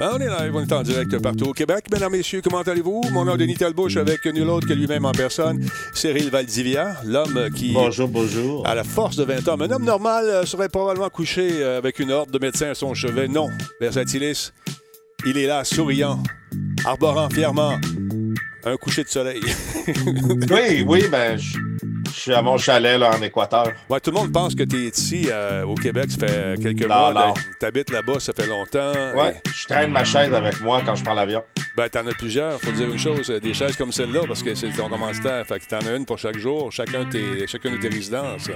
Ben, on est live, on est en direct partout au Québec. Mesdames, Messieurs, comment allez-vous? Mon nom est Denis Talbot, avec nul autre que lui-même en personne, Cyril Valdivia, l'homme qui... Bonjour, bonjour. À la force de 20 ans. Un homme normal euh, serait probablement couché euh, avec une horde de médecins à son chevet. Non, Versatilis, il est là, souriant, arborant fièrement un coucher de soleil. oui, oui, ben... Je... Je suis à mon chalet là, en Équateur. Ouais, tout le monde pense que tu es ici euh, au Québec, ça fait quelques mois. Tu habites là-bas, ça fait longtemps. Ouais, je traîne ma chaise avec moi quand je prends l'avion. Ben, t'en as plusieurs. Faut dire une chose, des chaises comme celle-là, parce que c'est ton commanditaire. Fait que t'en as une pour chaque jour, chacun de tes, chacun de tes résidences.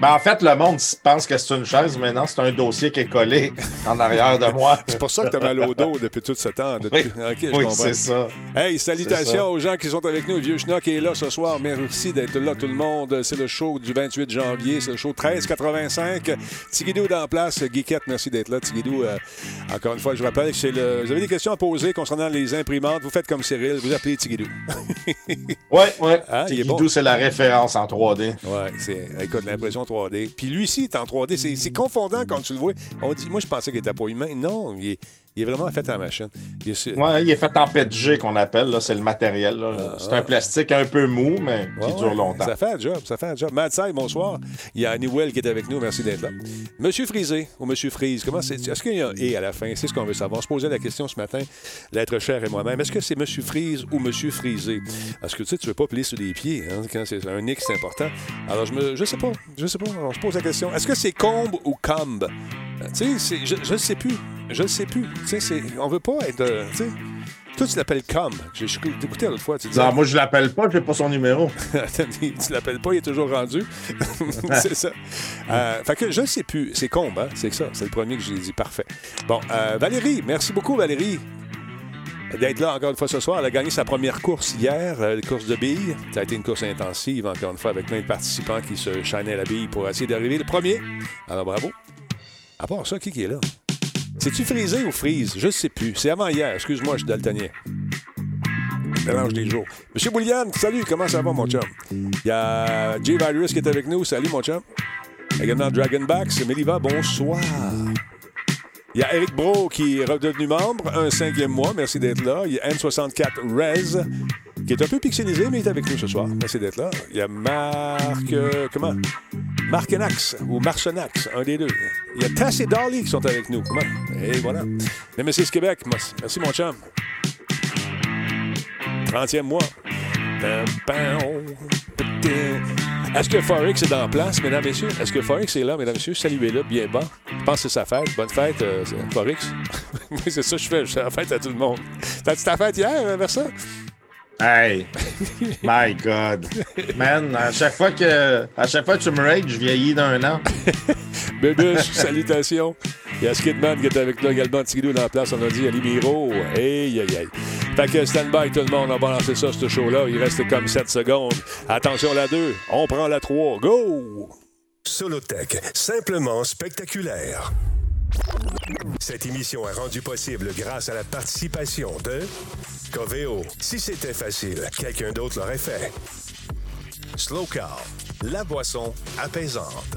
Ben, en fait, le monde pense que c'est une chaise, mais non, c'est un dossier qui est collé en arrière de moi. c'est pour ça que tu as mal au dos depuis tout ce temps. Depuis... Oui, c'est ça. Hey, salutations aux gens qui sont avec nous. Le vieux Schnock est là ce soir. Merci d'être là, tout le monde. C'est le show du 28 janvier. C'est le show 1385. Tigidou dans place. Geekette, merci d'être là. Tigidou, euh, encore une fois, je rappelle que c'est le... vous avez des questions à poser concernant les imprimantes. Vous faites comme Cyril. Vous appelez Tigidou. oui, oui. Hein, Tigidou, c'est la référence en 3D. Oui, c'est... écoute, l'impression 3D. Puis lui aussi est en 3D. C'est confondant quand tu le vois. On dit, moi, je pensais qu'il était pas humain. Non, il est, il est vraiment fait en machine. Il est, ouais, il est fait en PETG qu'on appelle, c'est le matériel. Ah, c'est un ah. plastique un peu mou, mais qui dure longtemps. Ça fait un job, ça fait un job. Madsai, bonsoir. Il y a Annie qui est avec nous, merci d'être là. Monsieur Frisé ou Monsieur Frise, comment c'est. Est-ce qu'il y a un et à la fin? C'est ce qu'on veut savoir. On se posait la question ce matin, l'être cher et moi-même. Est-ce que c'est Monsieur Frise ou Monsieur Frisé? Parce que tu sais, tu veux pas plier sur les pieds, hein, quand c'est un X, c'est important. Alors, je me. Je sais pas. Je sais pas. On se pose la question. Est-ce que c'est combe ou combe? Tu sais, je ne sais plus. Je ne sais plus. Tu sais, on veut pas être. Euh, tu sais, toi, tu l'appelles Com. J'ai écouté l'autre fois. Tu non, moi, je l'appelle pas, je n'ai pas son numéro. tu l'appelles pas, il est toujours rendu. c'est ça. Euh, fait que je ne sais plus. C'est Combe, hein? C'est ça. C'est le premier que j'ai dit. Parfait. Bon, euh, Valérie, merci beaucoup, Valérie d'être là encore une fois ce soir. Elle a gagné sa première course hier, la course de billes. Ça a été une course intensive, encore une fois, avec plein de participants qui se chaînaient la bille pour essayer d'arriver le premier. Alors bravo. À part ça, qui, qui est là? C'est-tu frisé ou frise? Je sais plus. C'est avant hier. Excuse-moi, je suis daltonien. Mélange des jours. Monsieur Boulian, salut, comment ça va, mon chum? Il y a J Virus qui est avec nous. Salut, mon chum. Également Dragonbacks. Meliva, bonsoir. Il y a Eric Bro qui est redevenu membre, un cinquième mois. Merci d'être là. Il y a N64 Rez qui est un peu pixelisé, mais il est avec nous ce soir. Merci d'être là. Il y a Marc. Euh, comment? Markenax ou Marcenax, un des deux. Il y a Tass et Dolly qui sont avec nous. Comment Et voilà. Mrs. Québec, merci mon chum. 30e mois. Est-ce que Forex est dans place, mesdames, messieurs? Est-ce que Forex est là, mesdames, messieurs? Saluez-le bien bas. Je pense que c'est sa fête. Bonne fête, euh, Forex. c'est ça que je fais. Je fais la fête à tout le monde. T'as-tu ta fête hier, vers ça? Hey, my God. Man, à chaque fois que, à chaque fois que tu me raides, je vieillis d'un an. Bébuche, salutations. Il y a Skidman qui est avec nous également. Tigidou dans la place, on a dit, il y a Libero. Aïe, aïe, aïe. Fait que stand-by tout le monde, on va lancer ça, ce show-là. Il reste comme 7 secondes. Attention, la 2, on prend la 3. Go! Solotech, simplement spectaculaire. Cette émission est rendue possible grâce à la participation de Coveo. Si c'était facile, quelqu'un d'autre l'aurait fait. Slow Car, la boisson apaisante.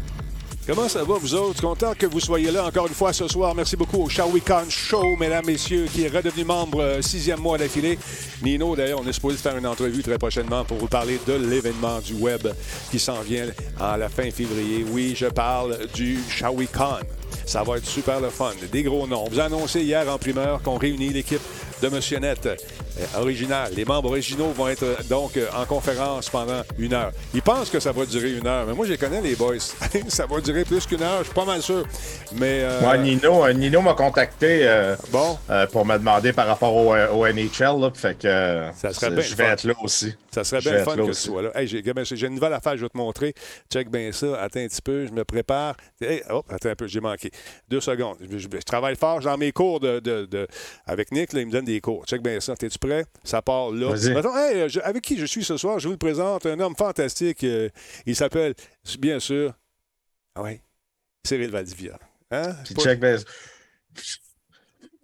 Comment ça va, vous autres? Content que vous soyez là encore une fois ce soir. Merci beaucoup au Khan Show, mesdames, messieurs, qui est redevenu membre euh, sixième mois d'affilée. Nino, d'ailleurs, on est supposé faire une entrevue très prochainement pour vous parler de l'événement du web qui s'en vient à la fin février. Oui, je parle du Khan. Ça va être super le fun. Des gros noms. On vous a annoncé hier en primeur qu'on réunit l'équipe de Monsieur Net original. Les membres originaux vont être euh, donc euh, en conférence pendant une heure. Ils pensent que ça va durer une heure, mais moi, je connais, les boys. ça va durer plus qu'une heure, je suis pas mal sûr. Mais, Nino, Nino m'a contacté bon. pour me demander par rapport au, NHL. fait que ça serait je vais être là aussi. Ça serait bien fun que tu sois là. j'ai, une nouvelle affaire, je vais te montrer. Check bien ça. Attends un petit peu, je me prépare. oh, attends un peu, j'ai manqué. Deux secondes. Je, travaille fort dans mes cours de, avec Nick. il me donne des cours. Check bien ça. T'es-tu prêt? Ça part là. avec qui je suis ce soir? Je vous le présente. Un homme fantastique. Euh, il s'appelle, bien sûr, Ah oui. Cyril Valdivia. Hein? Puis check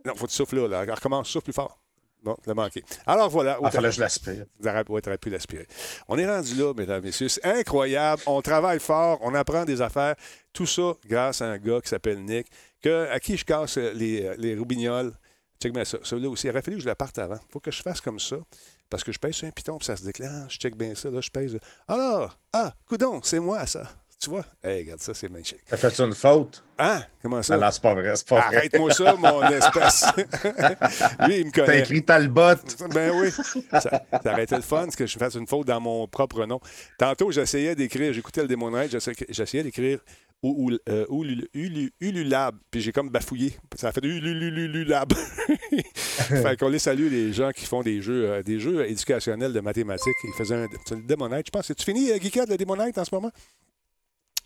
Non, faut que tu souffles là. là. Recommence, souffle plus fort. Bon, l'as manqué. Alors voilà. Ah, fallait que je l'aspire. Oui, tu aurais pu l'aspirer. On est rendu là, mesdames et messieurs. C'est incroyable. On travaille fort, on apprend des affaires. Tout ça grâce à un gars qui s'appelle Nick, que, à qui je casse les, les roubignoles. Check bien ça. Celui-là aussi, il aurait fallu que je la parte avant. Il faut que je fasse comme ça. Parce que je pèse sur un piton, puis ça se déclenche. Je check bien ça. Là, je pèse. Alors, ah, coudon, c'est moi, ça. Tu vois? Hey, regarde ça, c'est magnifique. T'as fait une faute? Hein? Comment ça? Non, c'est pas vrai, c'est pas vrai. Arrête-moi ça, mon espèce. Lui, il me connaît. T'as écrit Talbot. Ben oui. Ça, ça aurait été le fun que je fasse une faute dans mon propre nom. Tantôt, j'essayais d'écrire, j'écoutais le démonage, j'essayais d'écrire ou, euh, Ululab. Puis j'ai comme bafouillé. Ça a fait Ulululab. fait qu'on les salue, les gens qui font des jeux, euh, des jeux éducationnels de mathématiques. Ils faisaient un, démonite. Je pense. C'est-tu fini, euh, Guica, le démonite en ce moment?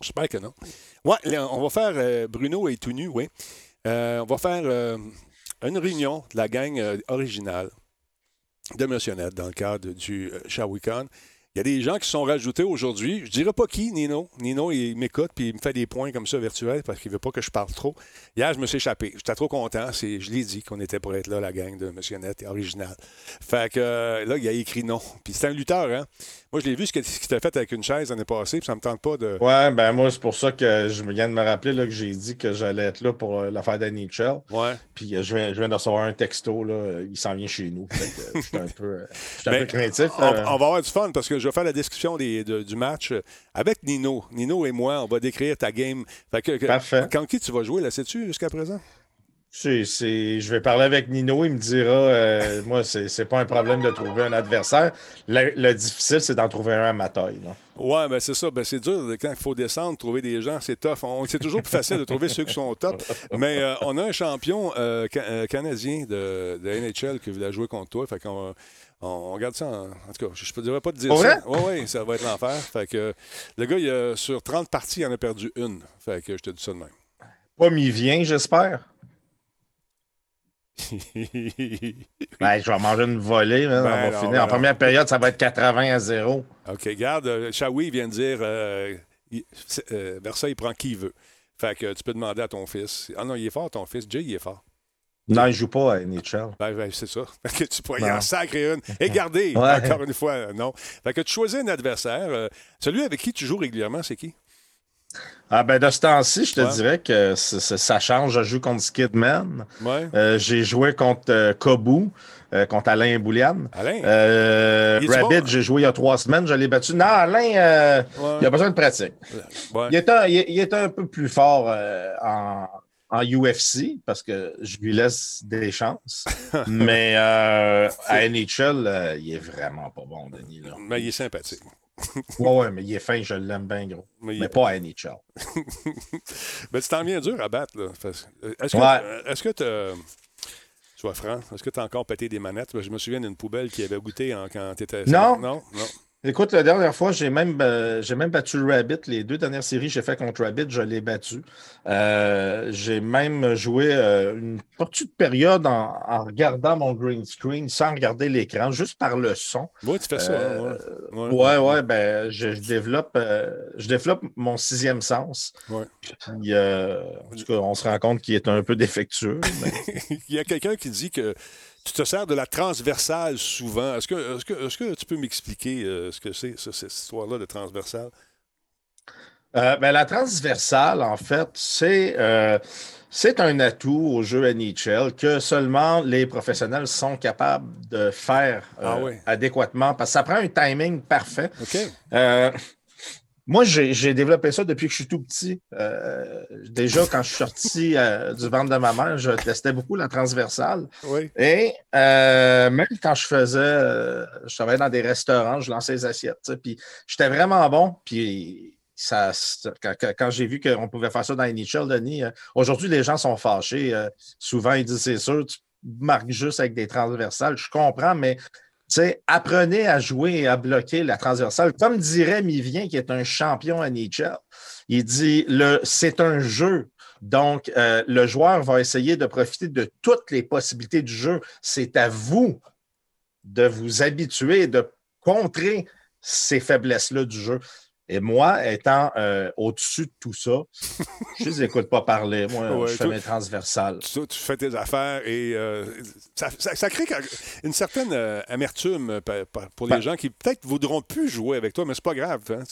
J'espère que non. Ouais, on va faire euh, Bruno est tout nu, oui. on va faire une réunion de la gang originale de Missionnette dans le cadre du Shawicon. Il y a des gens qui sont rajoutés aujourd'hui. Je dirais pas qui, Nino. Nino, il m'écoute puis il me fait des points comme ça virtuels parce qu'il veut pas que je parle trop. Hier, je me suis échappé. J'étais trop content. je l'ai dit qu'on était pour être là, la gang de Monsieur Net, original. Fait que euh, là, il a écrit non. Puis c'est un lutteur, hein? Moi, je l'ai vu ce qu'il t'a fait avec une chaise l'année passée, puis ça me tente pas de. Ouais, ben moi, c'est pour ça que je viens de me rappeler là, que j'ai dit que j'allais être là pour euh, l'affaire d'Annie Ouais. Puis euh, je, viens, je viens de recevoir un texto, là, il s'en vient chez nous. je suis un peu, un peu craintif. On, on, va avoir du fun parce que je vais faire la description des, du match avec Nino. Nino et moi, on va décrire ta game. Fait que, Parfait. Quand qui tu vas jouer, là, sais-tu, jusqu'à présent? C'est, je vais parler avec Nino, il me dira, euh, moi, c'est, c'est pas un problème de trouver un adversaire. Le, difficile, c'est d'en trouver un à ma taille. Là. Ouais, ben c'est ça. Ben, c'est dur quand il faut descendre, trouver des gens, c'est tough. c'est toujours plus facile de trouver ceux qui sont au top. Mais euh, on a un champion euh, canadien de, de, NHL qui voulait jouer contre toi. Fait qu'on on, regarde ça en, tout cas, je ne devrais pas te dire ça. Oui, oui, ça va être l'enfer. Fait que le gars, il a, sur 30 parties, il en a perdu une. Fait que je te dis ça de même. Pas m'y vient, j'espère. ben, je vais manger une volée. on va ben finir. en ben première période, ça va être 80 à 0. OK, regarde, Shawi vient de dire euh, euh, Versailles prend qui il veut. Fait que tu peux demander à ton fils. Ah non, il est fort, ton fils. Jay, il est fort. Non, il ne joue pas à NHL. Ben, ben, c'est ça. que tu pourrais y en sacrer une. Et garder, encore une fois, non. Fait que tu choisis un adversaire. Euh, celui avec qui tu joues régulièrement, c'est qui? Ah ben de ce temps-ci, je te dirais que ça change. Je joue contre Skidman. Euh, j'ai joué contre euh, Kobu, euh, contre Alain Boulian. Alain? Rabbit, j'ai joué il y a trois semaines, je l'ai battu. Non, Alain, il a besoin de pratique. Il, est un, il, est un, peu plus fort en, en, UFC parce que je lui laisse des chances. Mais à NHL, il est vraiment pas bon, Denis. Mais il est sympathique ouais, ouais, mais il est fin, je l'aime bien gros. Mais, pas à NHL. mais tu t'en viens dur à battre, là. Est-ce que est-ce que Sois franc, est-ce que tu as encore pété des manettes? Je me souviens d'une poubelle qui avait goûté quand tu étais. Non. Non, non. Écoute, la dernière fois, j'ai même, euh, j'ai même battu Rabbit. Les deux dernières séries que j'ai fait contre Rabbit, je l'ai battu. Euh, j'ai même joué euh, une petite période en, regardant mon green screen sans regarder l'écran, juste par le son. Oui, tu fais ça. Hein, ouais, ouais, ouais, ben, je, développe, je développe mon sixième sens. Ouais. Puis, en tout cas, on se rend compte qu'il est un peu défectueux. Il y a quelqu'un qui dit que tu te sers de la transversale souvent. Est-ce que, est que, est que, tu peux m'expliquer euh, ce que c'est, cette histoire-là de transversale? Euh, ben, la transversale, en fait, c'est, euh, c'est un atout au jeu NHL que seulement les professionnels sont capables de faire ah adéquatement parce que ça prend un timing parfait. OK. Moi, j'ai développé ça depuis que je suis tout petit. Euh, déjà, quand je suis sorti euh, du ventre de ma mère, je testais beaucoup la transversale. Oui. Et euh, même quand je faisais, je travaillais dans des restaurants, je lançais les assiettes. Puis j'étais vraiment bon. Puis ça, quand, j'ai vu qu'on pouvait faire ça dans NHL, Denis, aujourd'hui, les gens sont fâchés. souvent, ils disent c'est sûr, tu marques juste avec des transversales. Je comprends, mais apprenez à jouer et à bloquer la transversale. Comme dirait Mivien, qui est un champion à NHL, il dit c'est un jeu. Donc, euh, le joueur va essayer de profiter de toutes les possibilités du jeu. C'est à vous de vous habituer, de contrer ces faiblesses-là du jeu. Et moi, étant euh, au-dessus de tout ça, je ne les écoute pas parler. Moi, je fais mes transversales. Tu, fais tes affaires et euh, ça, crée une certaine euh, amertume pour les ben gens qui peut-être voudront plus jouer avec toi, mais c'est pas grave. Hein,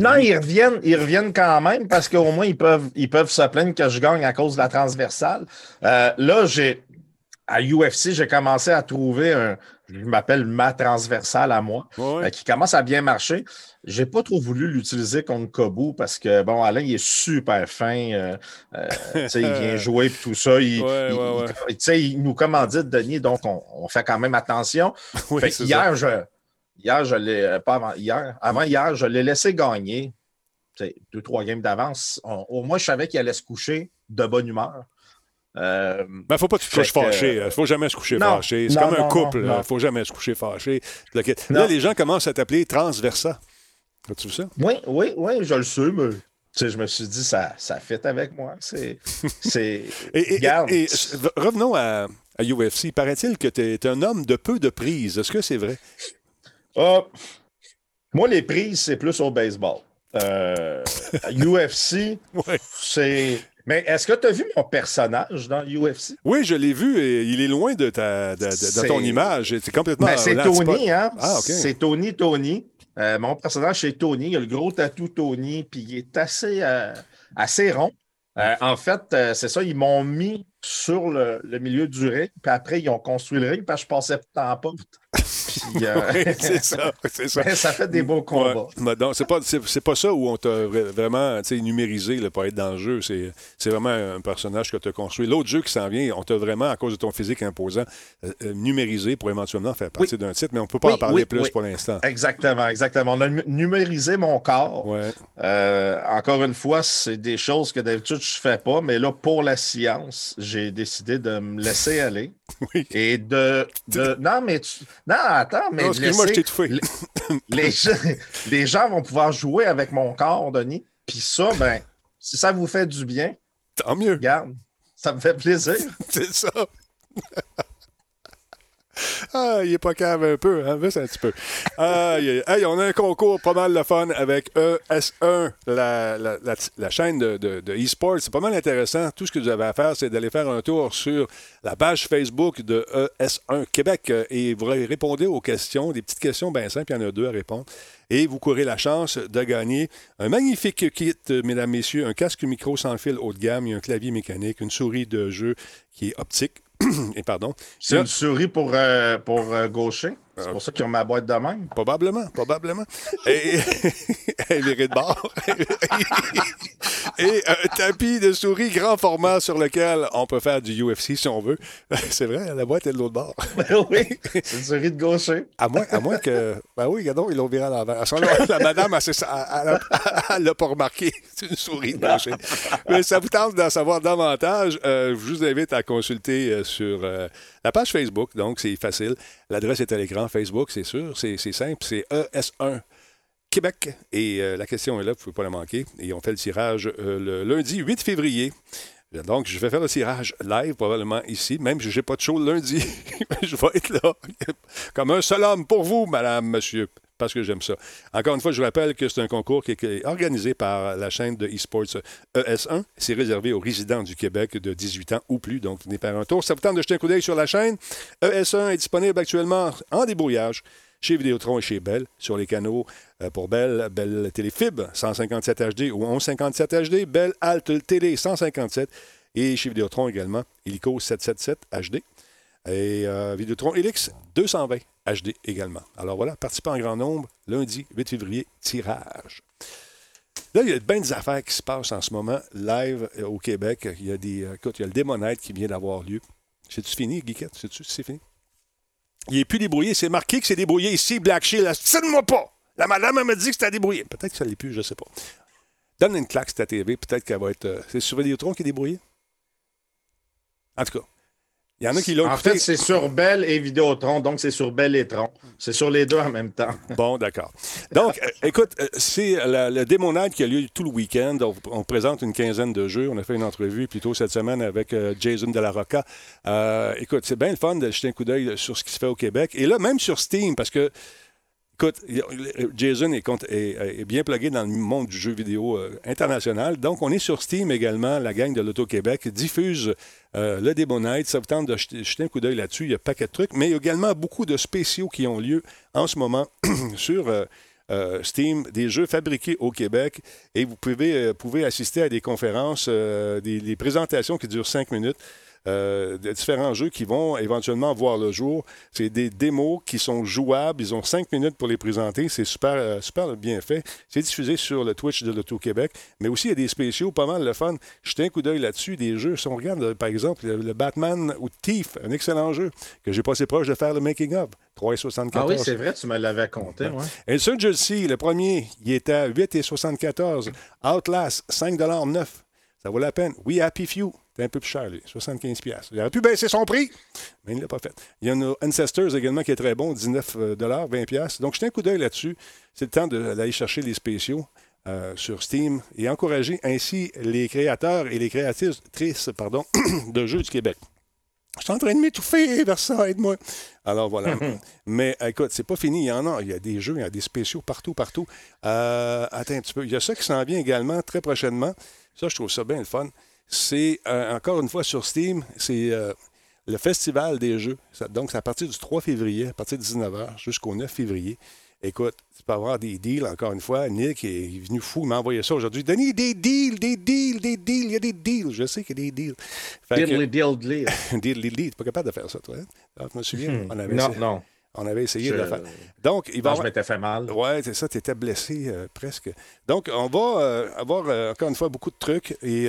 non, ils reviennent, ils reviennent quand même parce qu'au moins, ils peuvent, ils peuvent se plaindre que je gagne à cause de la transversale. là, j'ai à UFC, j'ai commencé à trouver un, je m'appelle ma transversale à moi, euh, qui commence à bien marcher. J'ai pas trop voulu l'utiliser contre Kobu parce que, bon, Alain, il est super fin. Euh, euh, il vient jouer et tout ça. Il, il, nous commandite, Denis, donc on, fait quand même attention. hier, je, hier, je l'ai, pas avant hier, avant hier, je l'ai laissé gagner. Deux, trois games d'avance. Au moins, je savais qu'il allait se coucher de bonne humeur. Il euh, ne ben, faut pas que tu te couches fâché. Il ne faut jamais se coucher fâché. C'est comme un couple. Il ne faut jamais se coucher fâché. Là, les gens commencent à t'appeler transversa. As-tu vu ça? Oui, oui, oui, je le sais, mais je me suis dit, ça, ça fait avec moi. C'est. et, et, revenons à, à UFC. Paraît-il que tu es, un homme de peu de prises. Est-ce que c'est vrai? Ah, moi, les prises, c'est plus au baseball. Euh, UFC, c'est mais est-ce que tu as vu mon personnage dans UFC? Oui, je l'ai vu et il est loin de, ta, de, ton image. C'est complètement. Ben, c'est Tony, hein? Ah, C'est Tony, Tony. Euh, mon personnage, c'est Tony. Il a le gros tatou Tony, puis il est assez, euh, assez rond. Euh, en fait, c'est ça, ils m'ont mis sur le, milieu du ring, puis après, ils ont construit le ring, parce que je passais temps pas. Euh, c'est ça, c'est ça. ça fait des beaux combats. c'est pas, pas ça où on t'a vraiment numérisé là, pour être dans le jeu. C'est, vraiment un personnage que tu as construit. L'autre jeu qui s'en vient, on t'a vraiment, à cause de ton physique imposant, euh, euh, numérisé pour éventuellement faire partie d'un titre, mais on ne peut pas en parler plus pour l'instant. Exactement, exactement. On a numérisé mon corps. encore une fois, c'est des choses que d'habitude je ne fais pas, mais là, pour la science, j'ai décidé de me laisser aller. Oui. Et de, de. Non, mais tu. Non, attends, mais. excuse-moi, je t'ai. Les, les, gens vont pouvoir jouer avec mon corps, Denis. Puis ça, ben, si ça vous fait du bien. Tant mieux. Regarde, ça me fait plaisir. C'est ça. Ah, il est pas cave un peu, hein? un petit peu. Hey, on a un concours pas mal de fun avec ES1, la, la, la, chaîne de, de. C'est pas mal intéressant. Tout ce que vous avez à faire, c'est d'aller faire un tour sur la page Facebook de ES1 Québec et vous répondez aux questions, des petites questions bien simples. Il y en a deux à répondre. Et vous courez la chance de gagner un magnifique kit, mesdames, messieurs, un casque micro sans fil haut de gamme, un clavier mécanique, une souris de jeu qui est optique, et pardon. C'est une souris pour, euh, pour euh, gaucher. C'est pour ça qu'ils ont ma boîte de même. Probablement, probablement. et, est de bord. et un tapis de souris grand format sur lequel on peut faire du UFC si on veut. C'est vrai, la boîte est de l'autre bord. Ben oui, c'est une souris de gaucher. À moins, à moins que. Ben oui, regardons, ils l'ont viré à l'envers. La madame, elle l'a pas remarqué. C'est une souris de gaucher. Mais ça vous tente d'en savoir davantage. Euh, je vous invite à consulter euh, sur euh, la page Facebook. Donc, c'est facile. L'adresse est à l'écran. Facebook, c'est sûr. C'est simple. C'est ES1 Québec. Et euh, la question est là, vous ne pouvez pas la manquer. Et on fait le tirage euh, le lundi 8 février. Donc, je vais faire le tirage live, probablement ici, même si je n'ai pas de show lundi. je vais être là, comme un seul homme pour vous, madame, monsieur, parce que j'aime ça. Encore une fois, je vous rappelle que c'est un concours qui est organisé par la chaîne de eSports ES1. C'est réservé aux résidents du Québec de 18 ans ou plus, donc venez faire un tour. Ça vous tente de jeter un coup d'œil sur la chaîne? ES1 est disponible actuellement en débrouillage chez Vidéotron et chez Bell sur les canaux euh, pour Bell, Bell Téléfib 157 HD ou 1157 HD, Bell Alt Télé 157 et chez Vidéotron également, Illico 777 HD et euh, Vidéotron Helix 220 HD également. Alors voilà, participants en grand nombre, lundi 8 février, tirage. Là, il y a bien des affaires qui se passent en ce moment, live euh, au Québec. Il y a des. Écoute, il y a le démonètre qui vient d'avoir lieu. C'est-tu fini, Guiquette? C'est-tu c'est fini? Il n'est plus débrouillé. C'est marqué que c'est débrouillé ici, Black Shield. Cite-moi pas! La madame, elle m'a dit que c'était débrouillé. Peut-être que ça l'est plus, je ne sais pas. Donne une claque sur ta TV, peut-être qu'elle va être. Euh, c'est sur Vidéotron qui est débrouillé? En tout cas, il y en a qui l'ont En fait, c'est sur Bell et Vidéotron, donc c'est sur Bell et Tron. C'est sur les deux en même temps. Bon, d'accord. Donc, euh, écoute, euh, c'est le démonade qui a lieu tout le week-end. On, présente une quinzaine de jeux. On a fait une entrevue plutôt cette semaine avec euh, Jason de la Rocca. écoute, c'est bien le fun de jeter un coup d'œil sur ce qui se fait au Québec. Et là, même sur Steam, parce que Écoute, Jason est, bien plugué dans le monde du jeu vidéo euh, international. Donc, on est sur Steam également. La gang de l'Auto-Québec diffuse euh, le Night. Ça vous tente de jeter, un coup d'œil là-dessus. Il y a un paquet de trucs. Mais il y a également beaucoup de spéciaux qui ont lieu en ce moment sur euh, Steam, des jeux fabriqués au Québec. Et vous pouvez, assister à des conférences, des présentations qui durent cinq minutes. Euh, différents jeux qui vont éventuellement voir le jour. C'est des démos qui sont jouables. Ils ont cinq minutes pour les présenter. C'est super, euh, super bien fait. C'est diffusé sur le Twitch de l'Auto-Québec. Mais aussi, il y a des spéciaux, pas mal le fun. Jetez un coup d'œil là-dessus. Des jeux, si on regarde, euh, par exemple, le, Batman ou Thief, un excellent jeu que j'ai passé proche de faire le making-of. 3,74. Ah oui, c'est vrai, tu me l'avais compté. Ouais. Insurgency, le premier, il était à 8,74. Outlast, 5,9 Ça vaut la peine. We Happy Few, c'est un peu plus cher, lui. 75 Il aurait pu baisser son prix, mais il ne l'a pas fait. Il y a nos Ancestors également qui est très bon, 19 20 Donc, jetez un coup d'œil là-dessus. C'est le temps d'aller chercher les spéciaux. Euh, sur Steam et encourager ainsi les créateurs et les créatrices pardon, de jeux du Québec. Je suis en train de m'étouffer vers ça, aide-moi. Alors voilà. Mais écoute, c'est pas fini. Il y en a. Il y a des jeux, il y a des spéciaux partout, partout. Euh, attends un petit peu. Il y a ça qui s'en vient également très prochainement. Ça, je trouve ça bien le fun c'est euh, encore une fois sur Steam, c'est euh, le Festival des Jeux. donc, c'est à partir du 3 février, à partir de 19h jusqu'au 9 février. Écoute, tu peux avoir des deals, encore une fois. Nick est venu fou, il m'a envoyé ça aujourd'hui. Denis, des deals, des deals, des deals, il y a des deals. Je sais qu'il y a des deals. Deal, deal, deal. Deal, deal, deal. Tu pas capable de faire ça, toi. Hein? Ah, je me souviens, hmm. on avait Non, non. On avait essayé de le faire. Donc, il va. je m'étais fait mal. Oui, c'est ça, tu étais blessé euh, presque. Donc, on va euh, avoir euh, encore une fois beaucoup de trucs. Et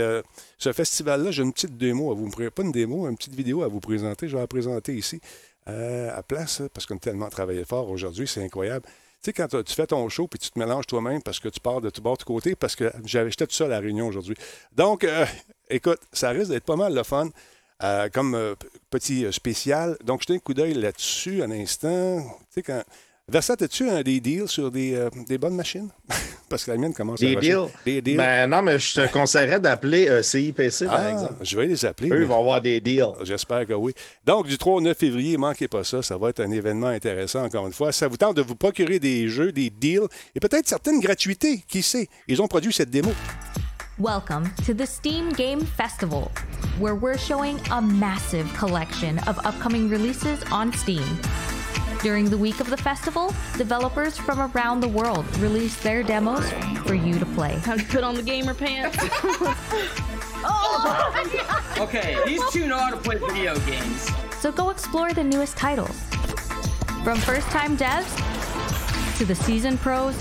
ce festival-là, j'ai une petite démo à vous. Pas une démo, une petite vidéo à vous présenter. Je vais la présenter ici à place, parce qu'on a tellement travaillé fort aujourd'hui, c'est incroyable. Tu sais, quand tu fais ton show puis tu te mélanges toi-même parce que tu pars de tout bord de côté, parce que j'étais tout seul à la réunion aujourd'hui. Donc, écoute, ça risque d'être pas mal le fun. Euh, comme euh, petit euh, spécial. Donc, jetez un coup d'œil là-dessus un instant. Tu sais, quand. Versat, as-tu des deals sur des, des, bonnes machines? Parce que la mienne commence des à deals? Des deals? Ben, non, mais je te conseillerais d'appeler CIPC, par ah, exemple. Je vais les appeler. Eux, ils vont avoir des deals. J'espère que oui. Donc, du 3 au 9 février, manquez pas ça. Ça va être un événement intéressant, encore une fois. Ça vous tente de vous procurer des jeux, des deals et peut-être certaines gratuités. Qui sait? Ils ont produit cette démo. Welcome to the Steam Game Festival, where we're showing a massive collection of upcoming releases on Steam. During the week of the festival, developers from around the world release their demos for you to play. Time to put on the gamer pants. oh! okay, these two know how to play video games. So go explore the newest titles. From first time devs to the seasoned pros,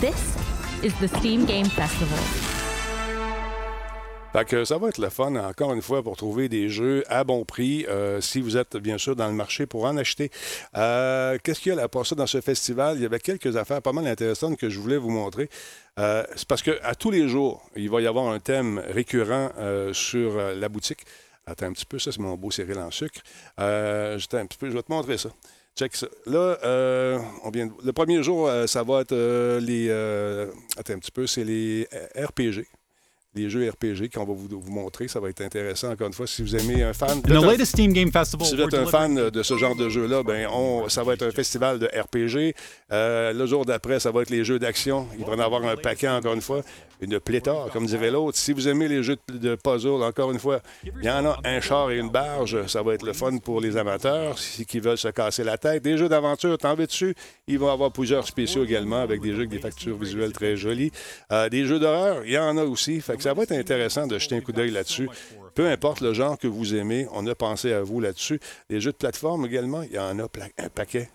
this is the Steam Game Festival. Que ça va être le fun, encore une fois, pour trouver des jeux à bon prix, euh, si vous êtes bien sûr dans le marché pour en acheter. Euh, qu'est-ce qu'il y a à part ça dans ce festival? Il y avait quelques affaires pas mal intéressantes que je voulais vous montrer. Euh, c'est parce qu'à tous les jours, il va y avoir un thème récurrent sur la boutique. Attends un petit peu, ça c'est mon beau céréal en sucre. un petit peu, je vais te montrer ça. Check ça. Là, on vient le premier jour, ça va être les. attends un petit peu, c'est les RPG des jeux RPG qu'on va vous, vous, montrer. Ça va être intéressant, encore une fois, si vous aimez un fan. The latest Steam Game Festival, si vous êtes un fan de ce genre de jeu-là, ben on, ça va être un festival de RPG. Euh, le jour d'après, ça va être les jeux d'action. Il va y en avoir un paquet, encore une fois. Une pléthore, comme dirait l'autre. Si vous aimez les jeux de puzzle, encore une fois, il y en a un char et une barge. Ça va être le fun pour les amateurs qui veulent se casser la tête. Des jeux d'aventure, t'en veux dessus. Il va y avoir plusieurs spéciaux également avec des jeux avec des factures visuelles très jolies. Euh, des jeux d'horreur, il y en a aussi. Fait ça va être intéressant de jeter un coup d'œil là-dessus. Peu importe le genre que vous aimez, on a pensé à vous là-dessus. Les jeux de plateforme également, il y en a un paquet.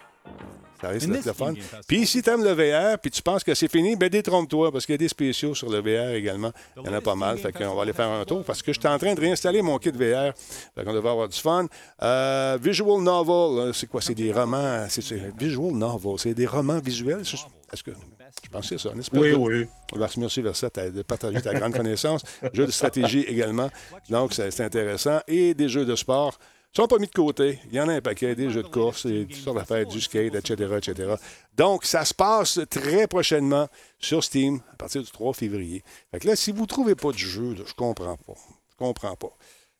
Ça risque d'être le fun. Puis si tu aimes le VR, puis tu penses que c'est fini, ben détrompe-toi, parce qu'il y a des spéciaux sur le VR également. Il y en a pas mal, fait qu'on va aller faire un tour, parce que je suis en train de réinstaller mon kit VR. Fait qu'on devrait avoir du fun. Euh, visual novel, c'est quoi? C'est des romans. C'est, visual novel, c'est des romans visuels. Est-ce que je pensais ça, n'est-ce pas? Oui, oui. Merci Versa de partager ta grande connaissance. Jeux de stratégie également. Donc, c'est intéressant. Et des jeux de sport sont pas mis de côté. Il y en a un paquet, des jeux de course, et toutes sortes d'affaires, du skate, etc., etc. Donc, ça se passe très prochainement sur Steam à partir du 3 février. Fait que là, si vous ne trouvez pas de jeu, je comprends pas. Je comprends pas.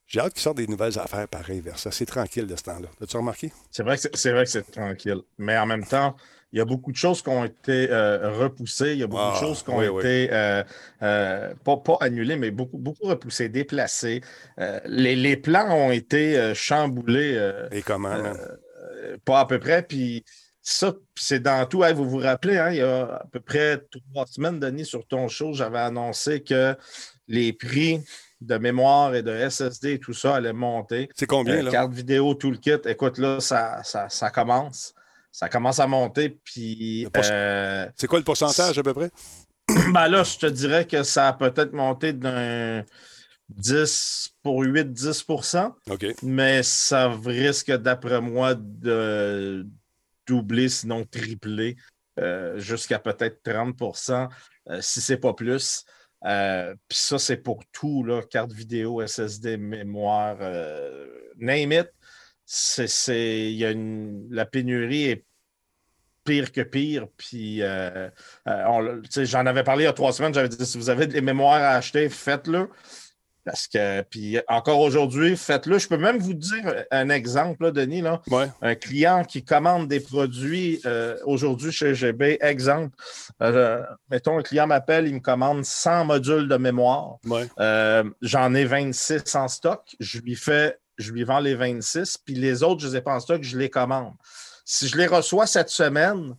J'ai hâte qu'ils sortent des nouvelles affaires pareilles vers ça. C'est tranquille de ce temps-là. As-tu remarqué? C'est vrai que c'est tranquille. Mais en même temps, il y a beaucoup de choses qui ont été euh, repoussées. Il y a beaucoup Ah, de choses qui ont oui, oui. été euh, euh, pas, pas annulées, mais beaucoup, beaucoup repoussées, déplacées. Les, les plans ont été chamboulés. Et comment, pas à peu près. Puis ça, c'est dans tout. Hey, vous vous rappelez, hein, il y a à peu près trois semaines, Denis, sur ton show, j'avais annoncé que les prix de mémoire et de SSD et tout ça allaient monter. C'est combien, Euh, là? carte vidéo, tout le kit. Écoute, là, ça, ça, ça commence. Ça commence à monter. Puis, euh, C'est quoi le pourcentage, à peu près? ben là, je te dirais que ça a peut-être monté d'un 10 pour 8-10 OK. mais ça risque, d'après moi, de doubler, sinon tripler, euh, jusqu'à peut-être 30% euh, si c'est pas plus. Euh, Puis ça, c'est pour tout, là, carte vidéo, SSD, mémoire, name it. Il y a une- la pénurie est pire que pire. Puis euh, euh, j'en avais parlé il y a trois semaines, j'avais dit si vous avez des mémoires à acheter, faites-le. Parce que, puis encore aujourd'hui, faites-le. Je peux même vous dire un exemple, là, Denis. Là. Ouais. Un client qui commande des produits euh, aujourd'hui chez GB, exemple, euh, mettons, un client m'appelle, il me commande 100 modules de mémoire. Ouais. Euh, J'en ai 26 en stock. Je lui fais, je lui vends les 26, puis les autres, je ne les ai pas en stock, je les commande. Si je les reçois cette semaine,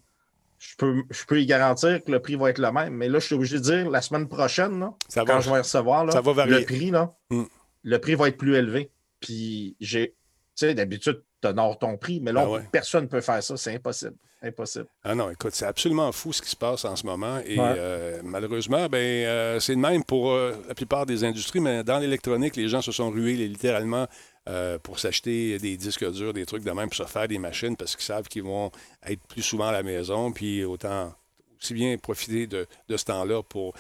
je peux, je peux y garantir que le prix va être le même. Mais là, je suis obligé de dire la semaine prochaine, là, Ça va. quand je vais recevoir, là, ça va varier. le prix, là, Mm. le prix va être plus élevé. Puis j'ai, tu sais, d'habitude, tu honores ton prix, mais là, Ah ouais. personne ne peut faire ça. C'est impossible. Impossible. Ah non, écoute, c'est absolument fou ce qui se passe en ce moment. Et Ouais. euh, malheureusement, ben, euh, c'est le même pour euh, la plupart des industries, mais dans l'électronique, les gens se sont rués littéralement euh, pour s'acheter des disques durs, des trucs de même, pour se faire des machines parce qu'ils savent qu'ils vont être plus souvent à la maison, puis autant aussi bien profiter de, de ce temps-là pour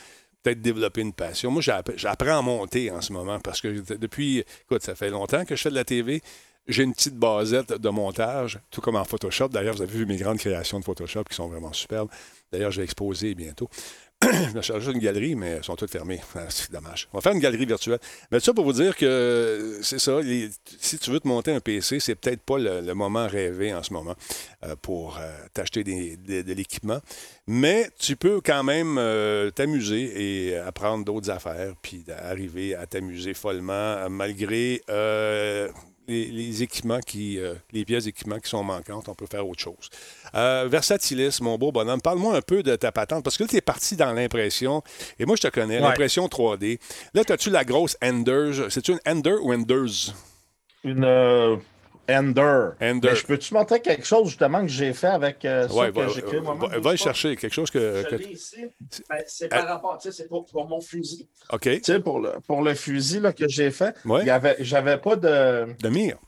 peut-être développer une passion. Moi, j'app- j'apprends à monter en ce moment parce que depuis, écoute, ça fait longtemps que je fais de la TV. J'ai une petite basette de montage, tout comme en Photoshop. D'ailleurs, vous avez vu mes grandes créations de Photoshop qui sont vraiment superbes. D'ailleurs, je vais exposer bientôt. je charger une galerie, mais elles sont toutes fermées. Ah, C'est dommage. On va faire une galerie virtuelle. Mais ça pour vous dire que c'est ça. si tu veux te monter un PC, c'est peut-être pas le, moment rêvé en ce moment euh, pour euh, t'acheter de l'équipement. Mais tu peux quand même euh, t'amuser et apprendre d'autres affaires, puis arriver à t'amuser follement euh, malgré euh, les, les équipements qui, euh, les pièces d'équipement qui sont manquantes. On peut faire autre chose. Euh, Versatilis, mon beau bonhomme, parle-moi un peu de ta patente, parce que là, tu es parti dans l'impression, et moi, je te connais, Ouais. l'impression 3D. Là, as-tu la grosse Enders? C'est-tu une Ender ou Enders? Une euh, Ender. Ender. Mais je peux-tu montrer quelque chose justement que j'ai fait avec euh, ça Ouais, que va, j'écris va- moi-même? va- va le chercher, quelque chose que... Je que-. Ben, c'est par rapport, tu sais, c'est pour, pour mon fusil. OK. Tu sais, pour le, pour le fusil là, que j'ai fait, Ouais. il y avait, j'avais pas de. De mire.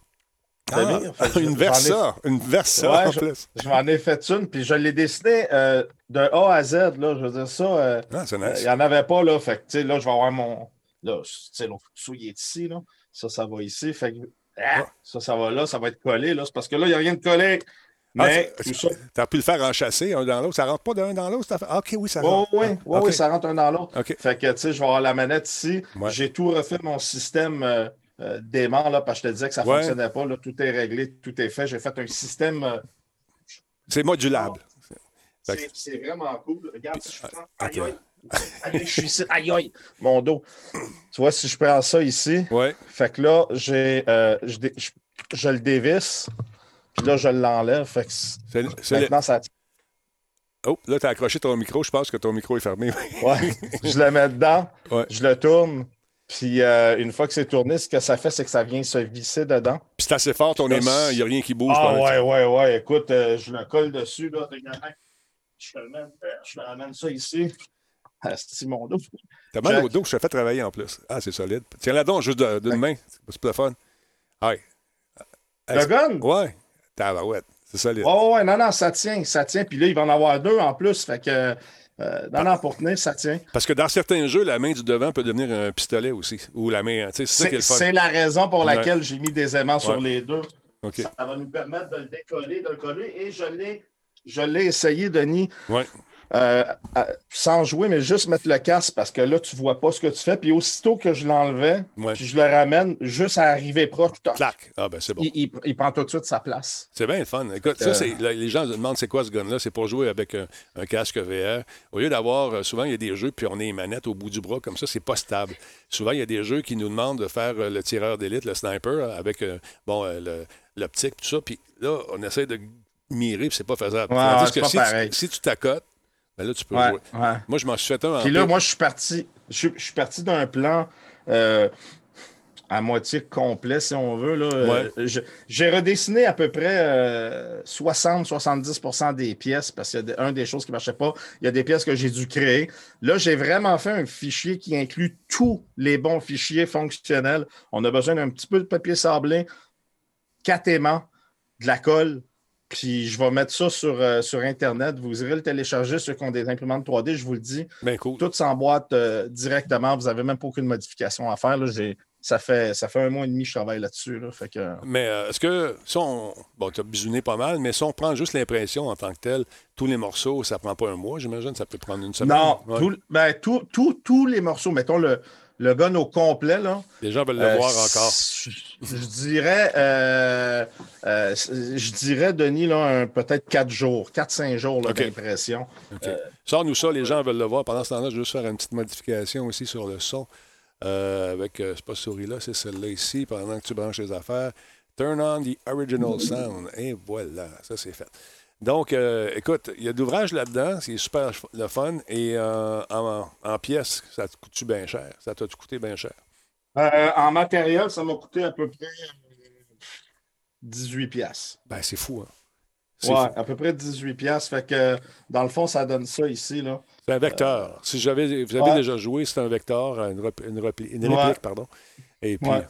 de mire. Fait que une j'en ai- Versa. Une Versa, Ouais, en je- plus. Je m'en ai fait une, puis je l'ai dessiné euh, de A à Z. Là, je veux dire, ça, euh, Ah, c'est il nice. n'y en avait pas. Là, fait que, tu sais, là, je vais avoir mon. Là, tu sais, l'autre sou, il est ici. Là. Ça, ça va ici. Fait que, ah, ça, ça va là. Ça va être collé. Là. C'est parce que là, il n'y a rien de collé. Ah, Mais tout ça. T'as pu le faire enchasser un dans l'autre. Ça rentre pas d'un dans l'autre? Ah, OK, oui, ça rentre. oui, Ah, oui, oui, ça rentre un dans l'autre. Fait que, tu sais, je vais avoir la manette ici. Ouais. J'ai tout refait mon système euh, euh, d'aimant, là, parce que je te disais que ça ne Ouais. fonctionnait pas. Là, tout est réglé, tout est fait. J'ai fait un système. euh, C'est modulable. C'est c'est vraiment cool. Regarde, si je prends. Je suis ici. Aïe, aïe. Mon dos. Tu vois, si je prends ça ici, fait que là, j'ai, euh, je, dé- je- je le dévisse, puis là, je l'enlève. Fait que C'est- c'est le- maintenant, ça. Oh, là, t'as accroché ton micro. Je pense que ton micro est fermé. Ouais, je le mets dedans, Ouais. je le tourne, puis euh, une fois que c'est tourné, ce que ça fait, c'est que ça vient se visser dedans. Puis c'est assez fort, ton Là, aimant. Il n'y a rien qui bouge. Ah ouais, ouais, ouais. Écoute, euh, je le colle dessus, là. Je te le mets, euh, je te ramène ça ici. Ah, c'est mon dos. T'as mal Jack. au dos, je te fais travailler en plus. Ah, c'est solide. Tiens-la donc juste de- d'une main. C'est pas le fun. Ouais. Le gun? Ouais. Tabarouette. C'est solide. Oh, ouais, non, non, ça tient, ça tient. Puis là, il va en avoir deux en plus. Fait que, euh, non, non, pour tenir, ça tient. Parce que dans certains jeux, la main du devant peut devenir un pistolet aussi. Ou la main, tu sais, c'est ça qui est C'est le fun. c'est la raison pour Ouais. laquelle j'ai mis des aimants sur Ouais. les deux. Ça va nous permettre de le décoller, de le coller. Et je l'ai, je l'ai essayé, Denis. Ouais. Euh, sans jouer, mais juste mettre le casque parce que là, tu vois pas ce que tu fais. Puis aussitôt que je l'enlevais, Ouais. puis je le ramène, juste à arriver proche, Clac. Ah, ben c'est bon. il, il- il prend tout de suite sa place. C'est bien le fun. Écoute, ça, Euh, là, les gens se demandent c'est quoi ce gun-là? C'est pour jouer avec un, un casque VR. Au lieu d'avoir, euh, souvent, il y a des jeux, puis on est les manettes au bout du bras, comme ça, c'est pas stable. Souvent, il y a des jeux qui nous demandent de faire le tireur d'élite, le sniper, avec euh, bon, l'optique, tout ça. Puis là, on essaie de mirer, puis c'est pas faisable. Ouais, Tandis que pas si, pareil. tu, si tu t'accotes, ben là, tu peux Ouais. Moi, je m'en suis fait un Puis là, peu- moi, je suis parti. Je, suis- je suis parti d'un plan euh, à moitié complet, si on veut. Là. Euh, J'ai redessiné à peu près euh, 60-70% des pièces parce qu'il y a un des choses qui ne marchait pas. Il y a des pièces que j'ai dû créer. Là, j'ai vraiment fait un fichier qui inclut tous les bons fichiers fonctionnels. On a besoin d'un petit peu de papier sablé, quatre aimants, de la colle. Puis je vais mettre ça sur, euh, sur Internet. Vous irez le télécharger, ceux qui ont des imprimantes 3D, je vous le dis. Ben cool. Tout s'emboîte euh, directement. Vous n'avez même pas aucune modification à faire. Là. J'ai- Ça, fait, ça fait un mois et demi que je travaille là-dessus. Là. Fait que... Mais euh, est-ce que, si on. Bon, tu as bisouné pas mal, mais si on prend juste l'impression en tant que tel, tous les morceaux, ça prend pas un mois, j'imagine, ça peut prendre une semaine. Non, Ouais. tout- ben, tout- tout- tous les morceaux, mettons le, le gun au complet, là, Les gens veulent le euh, voir encore. Je, dirais, euh, euh, je dirais, Denis, là, un- peut-être 4 jours, 4-5 jours là, OK. d'impression. Sors-nous ça, les gens veulent le voir. Pendant ce temps-là, je vais juste faire une petite modification aussi sur le son. Avec, c'est pas ce souris-là, c'est celle-là ici, pendant que tu branches les affaires. Turn on the original sound. Et voilà, ça c'est fait. Donc, euh, écoute, il y a d'ouvrages là-dedans, c'est super le fun. Et euh, en, en pièces, ça te coûte-tu bien cher? Ça t'a coûté bien cher? Euh, en matériel, ça m'a coûté à peu près euh, 18 piastres. Ben, c'est fou, hein? Ouais, fou. à peu près 18 piastres. Fait que, dans le fond, ça donne ça ici, là. C'est un vecteur. si j'avais, vous avez ouais. déjà joué, c'est un vecteur, une, rep- une, repli- une Ouais. réplique, pardon. Et puis, Ouais.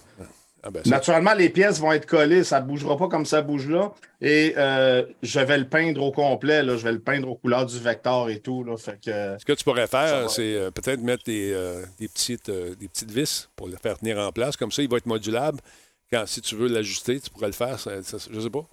Ah ben, Naturellement, les pièces vont être collées, ça ne bougera pas comme ça bouge là. Et euh, je vais le peindre au complet, là. je vais le peindre aux couleurs du vecteur et tout. Là. Fait que, Ce que tu pourrais faire, c'est euh, peut-être mettre des, euh, des, petites, des petites vis pour le faire tenir en place. Comme ça, il va être modulable. Quand, si tu veux l'ajuster, tu pourrais le faire. ça- ça- je sais pas.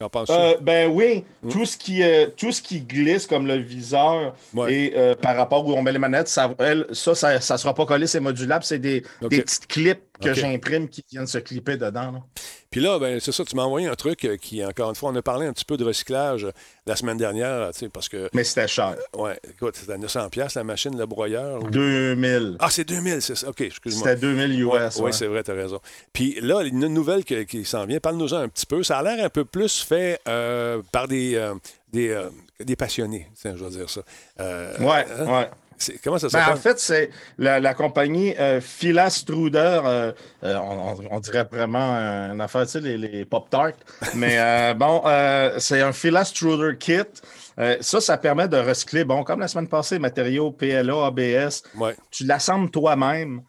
Qu'en penses-tu? Ben oui, tout, ce qui, tout ce qui glisse comme le viseur Ouais. et par rapport où on met les manettes, ça, elle, ça, ça ne sera pas collé, c'est modulable. C'est des, Ok. des petites clips que j'imprime qui viennent se clipper dedans. là. Puis là, ben, c'est ça, tu m'as envoyé un truc euh, qui, encore une fois, on a parlé un petit peu de recyclage euh, la semaine dernière, tu sais, parce que, Mais c'était cher. ouais, écoute, c'était à 900 pièces la machine, le broyeur. ou- 2000. Ah, c'est 2000, c'est ça. OK, excuse-moi. C'était 2000 US. Oui, ouais. c'est vrai, tu as raison. Puis là, une nouvelle qui s'en vient, parle-nous-en un petit peu. Ça a l'air un peu plus fait euh, par des, euh, des, euh, des passionnés, tiens, je vais dire ça. Euh, Ouais, hein? ouais. Comment ça Ben, s'appelle? en fait, c'est la, la compagnie euh, Phila Struder. euh, euh, on, dirait vraiment une affaire, tu sais, les, les Pop-Tarts. Mais euh, bon, c'est un Phila Struder kit. Ça, ça permet de recycler, bon, comme la semaine passée, matériaux PLA, ABS. Ouais. Tu l'assembles toi-même.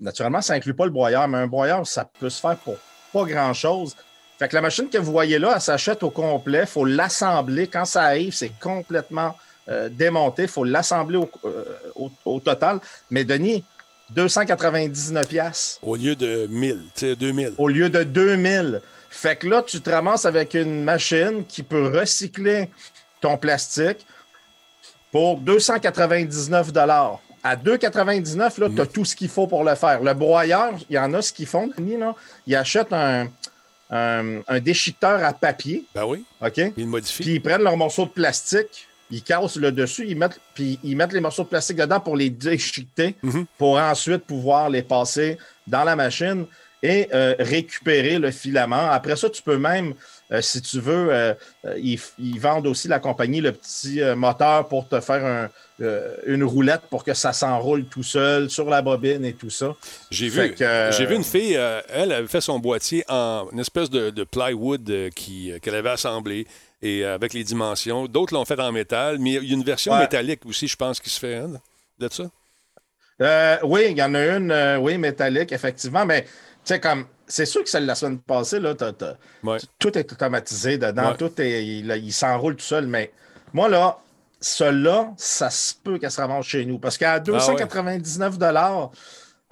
Naturellement, ça inclut pas le broyeur, mais un broyeur, ça peut se faire pour pas grand-chose. Fait que la machine que vous voyez là, elle s'achète au complet. Il faut l'assembler. Quand ça arrive, c'est complètement euh, démonté. Il faut l'assembler au, euh, au- au total. Mais Denis, 299 pièces Au lieu de 1000, tu sais, 2000. au lieu de 2000. Fait que là, tu te ramasses avec une machine qui peut recycler ton plastique pour 299 À 2,99 là, tu as tout ce qu'il faut pour le faire. Le broyeur, il y en a ce qu'ils font, Denis, là. Ils achètent un, un, un déchiqueteur à papier, Ben oui, OK? il le modifie. Puis ils prennent leurs morceaux de plastique, ils cassent le dessus, ils mettent, puis ils mettent les morceaux de plastique dedans pour les déchiqueter, Mhm. pour ensuite pouvoir les passer dans la machine et euh, récupérer le filament. Après ça, tu peux même, euh, si tu veux, euh, ils, ils vendent aussi la compagnie le petit moteur pour te faire un- une roulette pour que ça s'enroule tout seul sur la bobine et tout ça. J'ai vu, j'ai vu une fille, elle avait fait son boîtier en une espèce de, de plywood qu'elle avait assemblé et euh, avec les dimensions. D'autres l'ont fait en métal, mais il y a une version Ouais. métallique aussi, je pense, qui se fait hein, de ça. Euh, oui, il y en a une, euh, oui, métallique, effectivement, mais tu sais, comme, c'est sûr que celle de la semaine passée, là, Ouais. tout est automatisé dedans, Ouais. tout est, il, il s'enroule tout seul, mais moi, là, celui-là, ça se peut qu'elle se ramasse chez nous, parce qu'à 299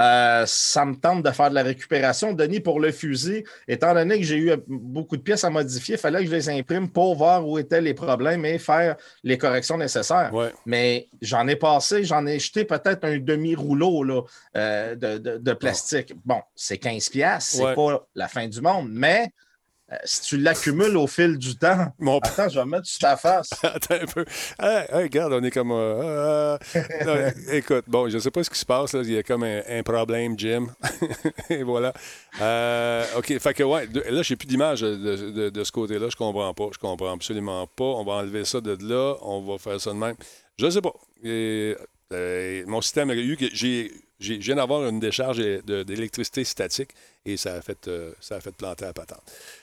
Euh, ça me tente de faire de la récupération. Denis, pour le fusil, étant donné que j'ai eu beaucoup de pièces à modifier, il fallait que je les imprime pour voir où étaient les problèmes et faire les corrections nécessaires. Mais j'en ai passé, j'en ai jeté peut-être un demi-rouleau euh, de, plastique. Bon, c'est 15 pièces, c'est pas la fin du monde, mais euh, si tu l'accumules au fil du temps. Attends, je vais mettre sur ta face. Attends un peu. regarde, on est comme. Euh, euh, écoute, bon, je ne sais pas ce qui se passe. Là. Il y a comme un, problème, Jim. Et voilà. OK, fait que, ouais, là, je n'ai plus d'image de, ce côté-là. Je comprends pas. Je comprends absolument pas. On va enlever ça de là. On va faire ça de même. Je ne sais pas. mon système a eu que j'ai. Je viens d'avoir une décharge d'électricité statique et ça a fait, ça a fait planter la patente.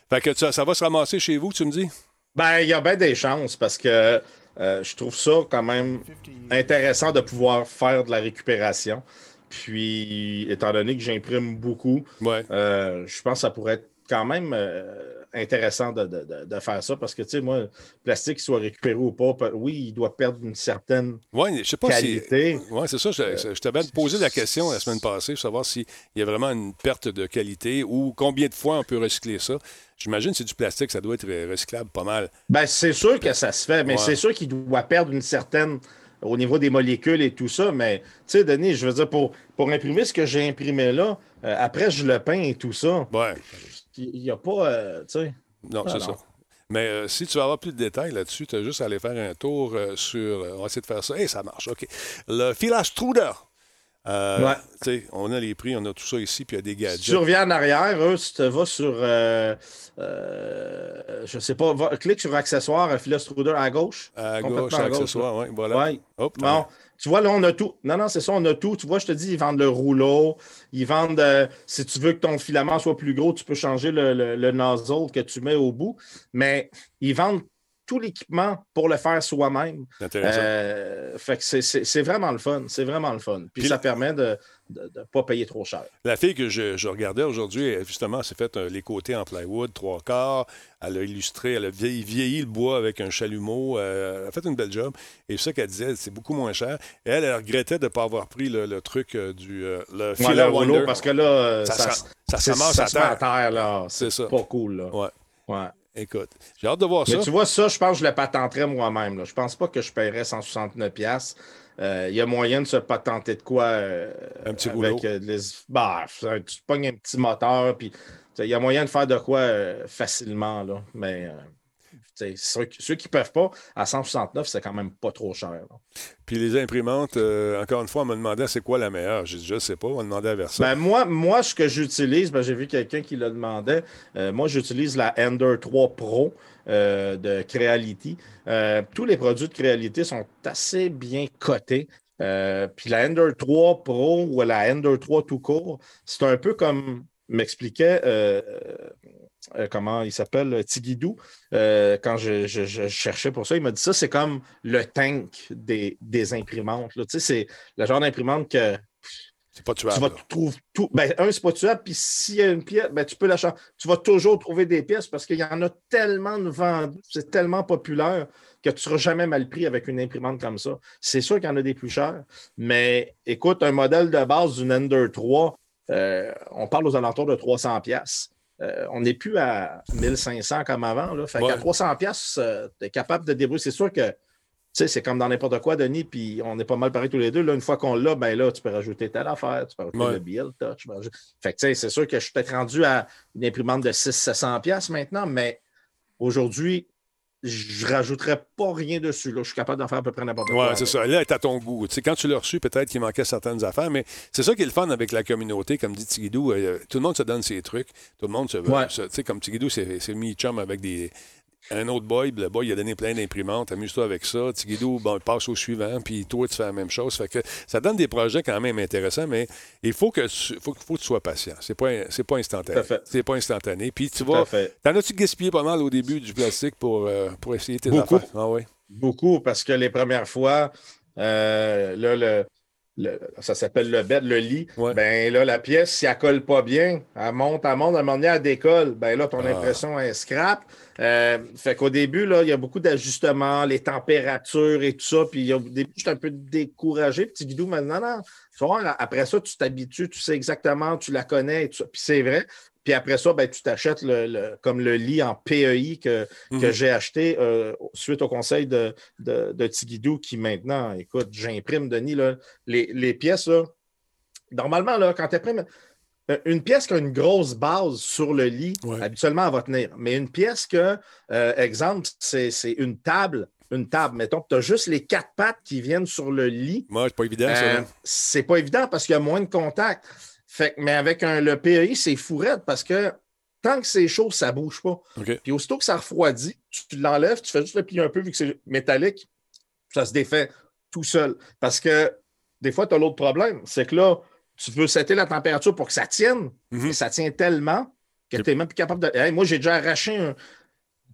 Fait que ça, va se ramasser chez vous, tu me dis? Ben, il y a bien des chances parce que euh, je trouve ça quand même intéressant de pouvoir faire de la récupération. Puis, étant donné que j'imprime beaucoup, euh, je pense que ça pourrait être quand même euh, intéressant de, faire ça parce que, tu sais, moi, le plastique, soit récupéré ou pas, oui, il doit perdre une certaine ouais, je sais pas qualité. Si... Oui, c'est ça. Je, je t'avais posé la question la semaine passée pour savoir s'il y a vraiment une perte de qualité ou combien de fois on peut recycler ça. J'imagine que c'est du plastique, ça doit être recyclable pas mal. Ben, c'est sûr que ça se fait, mais c'est sûr qu'il doit perdre une certaine au niveau des molécules et tout ça. Mais, tu sais, Denis, je veux dire, pour, pour imprimer ce que j'ai imprimé là, euh, après, je le peins et tout ça. Ouais. Il n'y a pas, euh, tu. Non, c'est ça. Mais euh, si tu veux avoir plus de détails là-dessus, tu as juste à aller faire un tour sur. on va essayer de faire ça. Et ça marche, OK. Le filage Truder. Euh, on a les prix, on a tout ça ici, puis il y a des gadgets. tu reviens en arrière, eux, tu te vas sur, euh, euh, je sais pas, clique sur accessoires, Truder à gauche. À gauche, accessoires, oui, voilà. bon, tu vois, là, on a tout. Non, non, c'est ça, on a tout. Tu vois, je te dis, ils vendent le rouleau, ils vendent, si tu veux que ton filament soit plus gros, tu peux changer le, le nozzle que tu mets au bout, mais ils vendent tout l'équipement pour le faire soi-même. Euh, fait que c'est vraiment le fun. C'est vraiment le fun. Puis, ça permet de ne pas payer trop cher. La fille que je, regardais aujourd'hui, justement, s'est fait les côtés en plywood, trois quarts. Elle a illustré, elle a vieilli, le bois avec un chalumeau. Euh, elle a fait une belle job. Et ça qu'elle disait, c'est beaucoup moins cher. Et elle, elle regrettait de ne pas avoir pris le, truc euh, du le ouais, parce que là, ça, ça, ça, à terre. là. C'est pas cool. Là. Ouais. Ouais. Écoute, j'ai hâte de voir ça. Mais tu vois, ça, je pense que je le patenterais moi-même. Je pense pas que je paierais 169$. Il euh, y a moyen de se patenter de quoi euh, un petit avec les... bah, tu pognes un petit moteur, puis il y a moyen de faire de quoi facilement. Là. Mais ceux, qui ne peuvent pas, à 169, c'est quand même pas trop cher. Puis les imprimantes, euh, encore une fois, on me demandait c'est quoi la meilleure? Je ne sais pas, on demandait à Versa. Ben moi, moi, ce que j'utilise, ben, j'ai vu quelqu'un qui le demandait. Euh, moi, j'utilise la Ender 3 Pro de Creality. tous les produits de Creality sont assez bien cotés. puis la Ender 3 Pro ou la Ender 3 tout court, c'est un peu comme m'expliquait euh, comment il s'appelle, euh, Tigidou, euh, quand je, cherchais pour ça, il m'a dit ça, c'est comme le tank des, imprimantes. Tu sais, c'est le genre d'imprimante que. C'est pas tuable. Tu vas trouver tout. Ben, un, c'est pas tuable, puis s'il y a une pièce, ben, tu peux la changer. Tu vas toujours trouver des pièces parce qu'il y en a tellement de vendus, c'est tellement populaire que tu ne seras jamais mal pris avec une imprimante comme ça. C'est sûr qu'il y en a des plus chers, mais écoute, un modèle de base d'une Ender 3, on parle aux alentours de 300 pièces. Euh, on n'est plus à 1500 comme avant. Là. Fait qu'à 300 pièces, tu es capable de débrouiller. C'est sûr que c'est comme dans n'importe quoi, Denis, puis on est pas mal pareil tous les deux. Là, une fois qu'on l'a, ben là, tu peux rajouter telle affaire, tu peux rajouter le bill touch. Fait que c'est sûr que je suis peut-être rendu à une imprimante de 600-700$ maintenant, mais aujourd'hui, je ne rajouterais pas rien dessus. Là. Je suis capable d'en faire à peu près n'importe quoi. Oui, c'est ça. Là, est à ton goût. quand tu l'as reçu, peut-être qu'il manquait certaines affaires, mais c'est ça qui est le fun avec la communauté. Comme dit Tigidou, euh, tout le monde se donne ses trucs. Tout le monde se veut. Ouais. Comme Tigidou, c'est mi-chum avec des, un autre boy, le boy, il a donné plein d'imprimantes. Amuse-toi avec ça. Tigidou, bon, il passe au suivant, puis toi, tu fais la même chose. Fait que ça donne des projets quand même intéressants, mais il faut que tu, faut, faut que tu sois patient. C'est pas, pas instantané. C'est pas instantané. Puis tu vas. T'en as-tu gaspillé pas mal au début du plastique pour, euh, pour essayer tes Beaucoup. affaires? Ah, Beaucoup, parce que les premières fois, euh, là, le le- ça s'appelle le bed, le lit. Ouais. Ben là, la pièce, si elle colle pas bien, elle monte, elle monte, à un moment donné, elle décolle. Ben là, ton Ah. impression est scrap. Euh, fait qu'au début, là, il y a beaucoup d'ajustements, les températures et tout ça. Puis au début, j'étais un peu découragé. Petit guidou, maintenant, non. Voir, après ça, tu t'habitues, tu sais exactement, tu la connais et tout ça. Puis c'est vrai. Puis après ça, ben, tu t'achètes le, le- comme le lit en PEI que, que Mhm. j'ai acheté euh, suite au conseil de, de, de Tigidou qui maintenant, écoute, j'imprime, Denis, là, les, les pièces, là, normalement, là, quand tu imprimes euh, une pièce qui a une grosse base sur le lit, Ouais. habituellement, elle va tenir. Mais une pièce que, euh, exemple, c'est une table, une table, mettons, tu as juste les quatre pattes qui viennent sur le lit. Moi, c'est pas évident. Euh, c'est pas évident parce qu'il y a moins de contact. Fait, que- mais avec un, le PEI, c'est fourrette parce que tant que c'est chaud, ça bouge pas. OK. Puis aussitôt que ça refroidit, tu l'enlèves, tu fais juste le plier un peu vu que c'est métallique, ça se défait tout seul. Parce que des fois, tu as l'autre problème, c'est que là, tu veux setter la température pour que ça tienne, Mhm. et ça tient tellement que tu n'es même plus capable de. Hey, moi, j'ai déjà arraché un.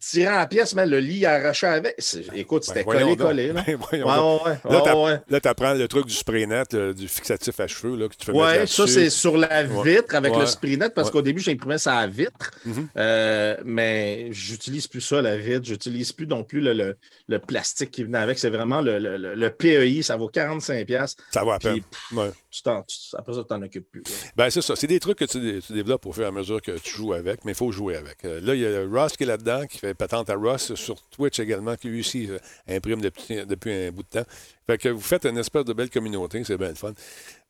Tirant la pièce, mais le lit arraché avec. Écoute, c'était Ben, collé-collé. là. Ben, Ouais, ouais, ouais. Tu apprends le truc du spray net, euh, du fixatif à cheveux, là, que tu mettre Oui, ça, c'est sur la vitre avec le Sprinet, parce Ouais. qu'au début, j'imprimais ça à vitre. Mhm. Euh, mais j'utilise plus ça, la vitre. J'utilise plus non plus le, le- le plastique qui venait avec. C'est vraiment le, le- PEI. Ça vaut 45$. piastres. Ça va à peine. Puis, pff, Ouais. tu après ça, tu t'en occupes plus. Ben, c'est ça. C'est des trucs que tu, tu développes au fur et à mesure que tu joues avec, mais il faut jouer avec. Euh, là, il y a Ross qui est là-dedans, qui fait patente à Ross sur Twitch également, qui lui aussi euh, imprime depuis, depuis un bout de temps. Fait que vous faites une espèce de belle communauté, c'est bien le fun.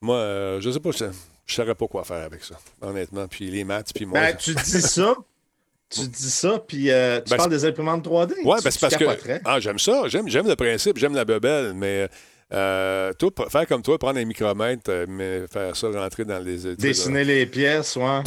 Moi, euh, je sais pas, je, je saurais pas quoi faire avec ça, honnêtement. Puis les maths, puis moi. Ben, tu dis ça. Tu dis ça, puis euh, tu Ben, parles des imprimantes 3D. Ouais, tu, ben, c'est parce que. Ah, j'aime ça. J'aime, j'aime le principe, j'aime la bebelle, mais euh, toi, p- faire comme toi, prendre un micromètre, euh, mais faire ça rentrer dans les. euh, Dessiner les pièces, ouais.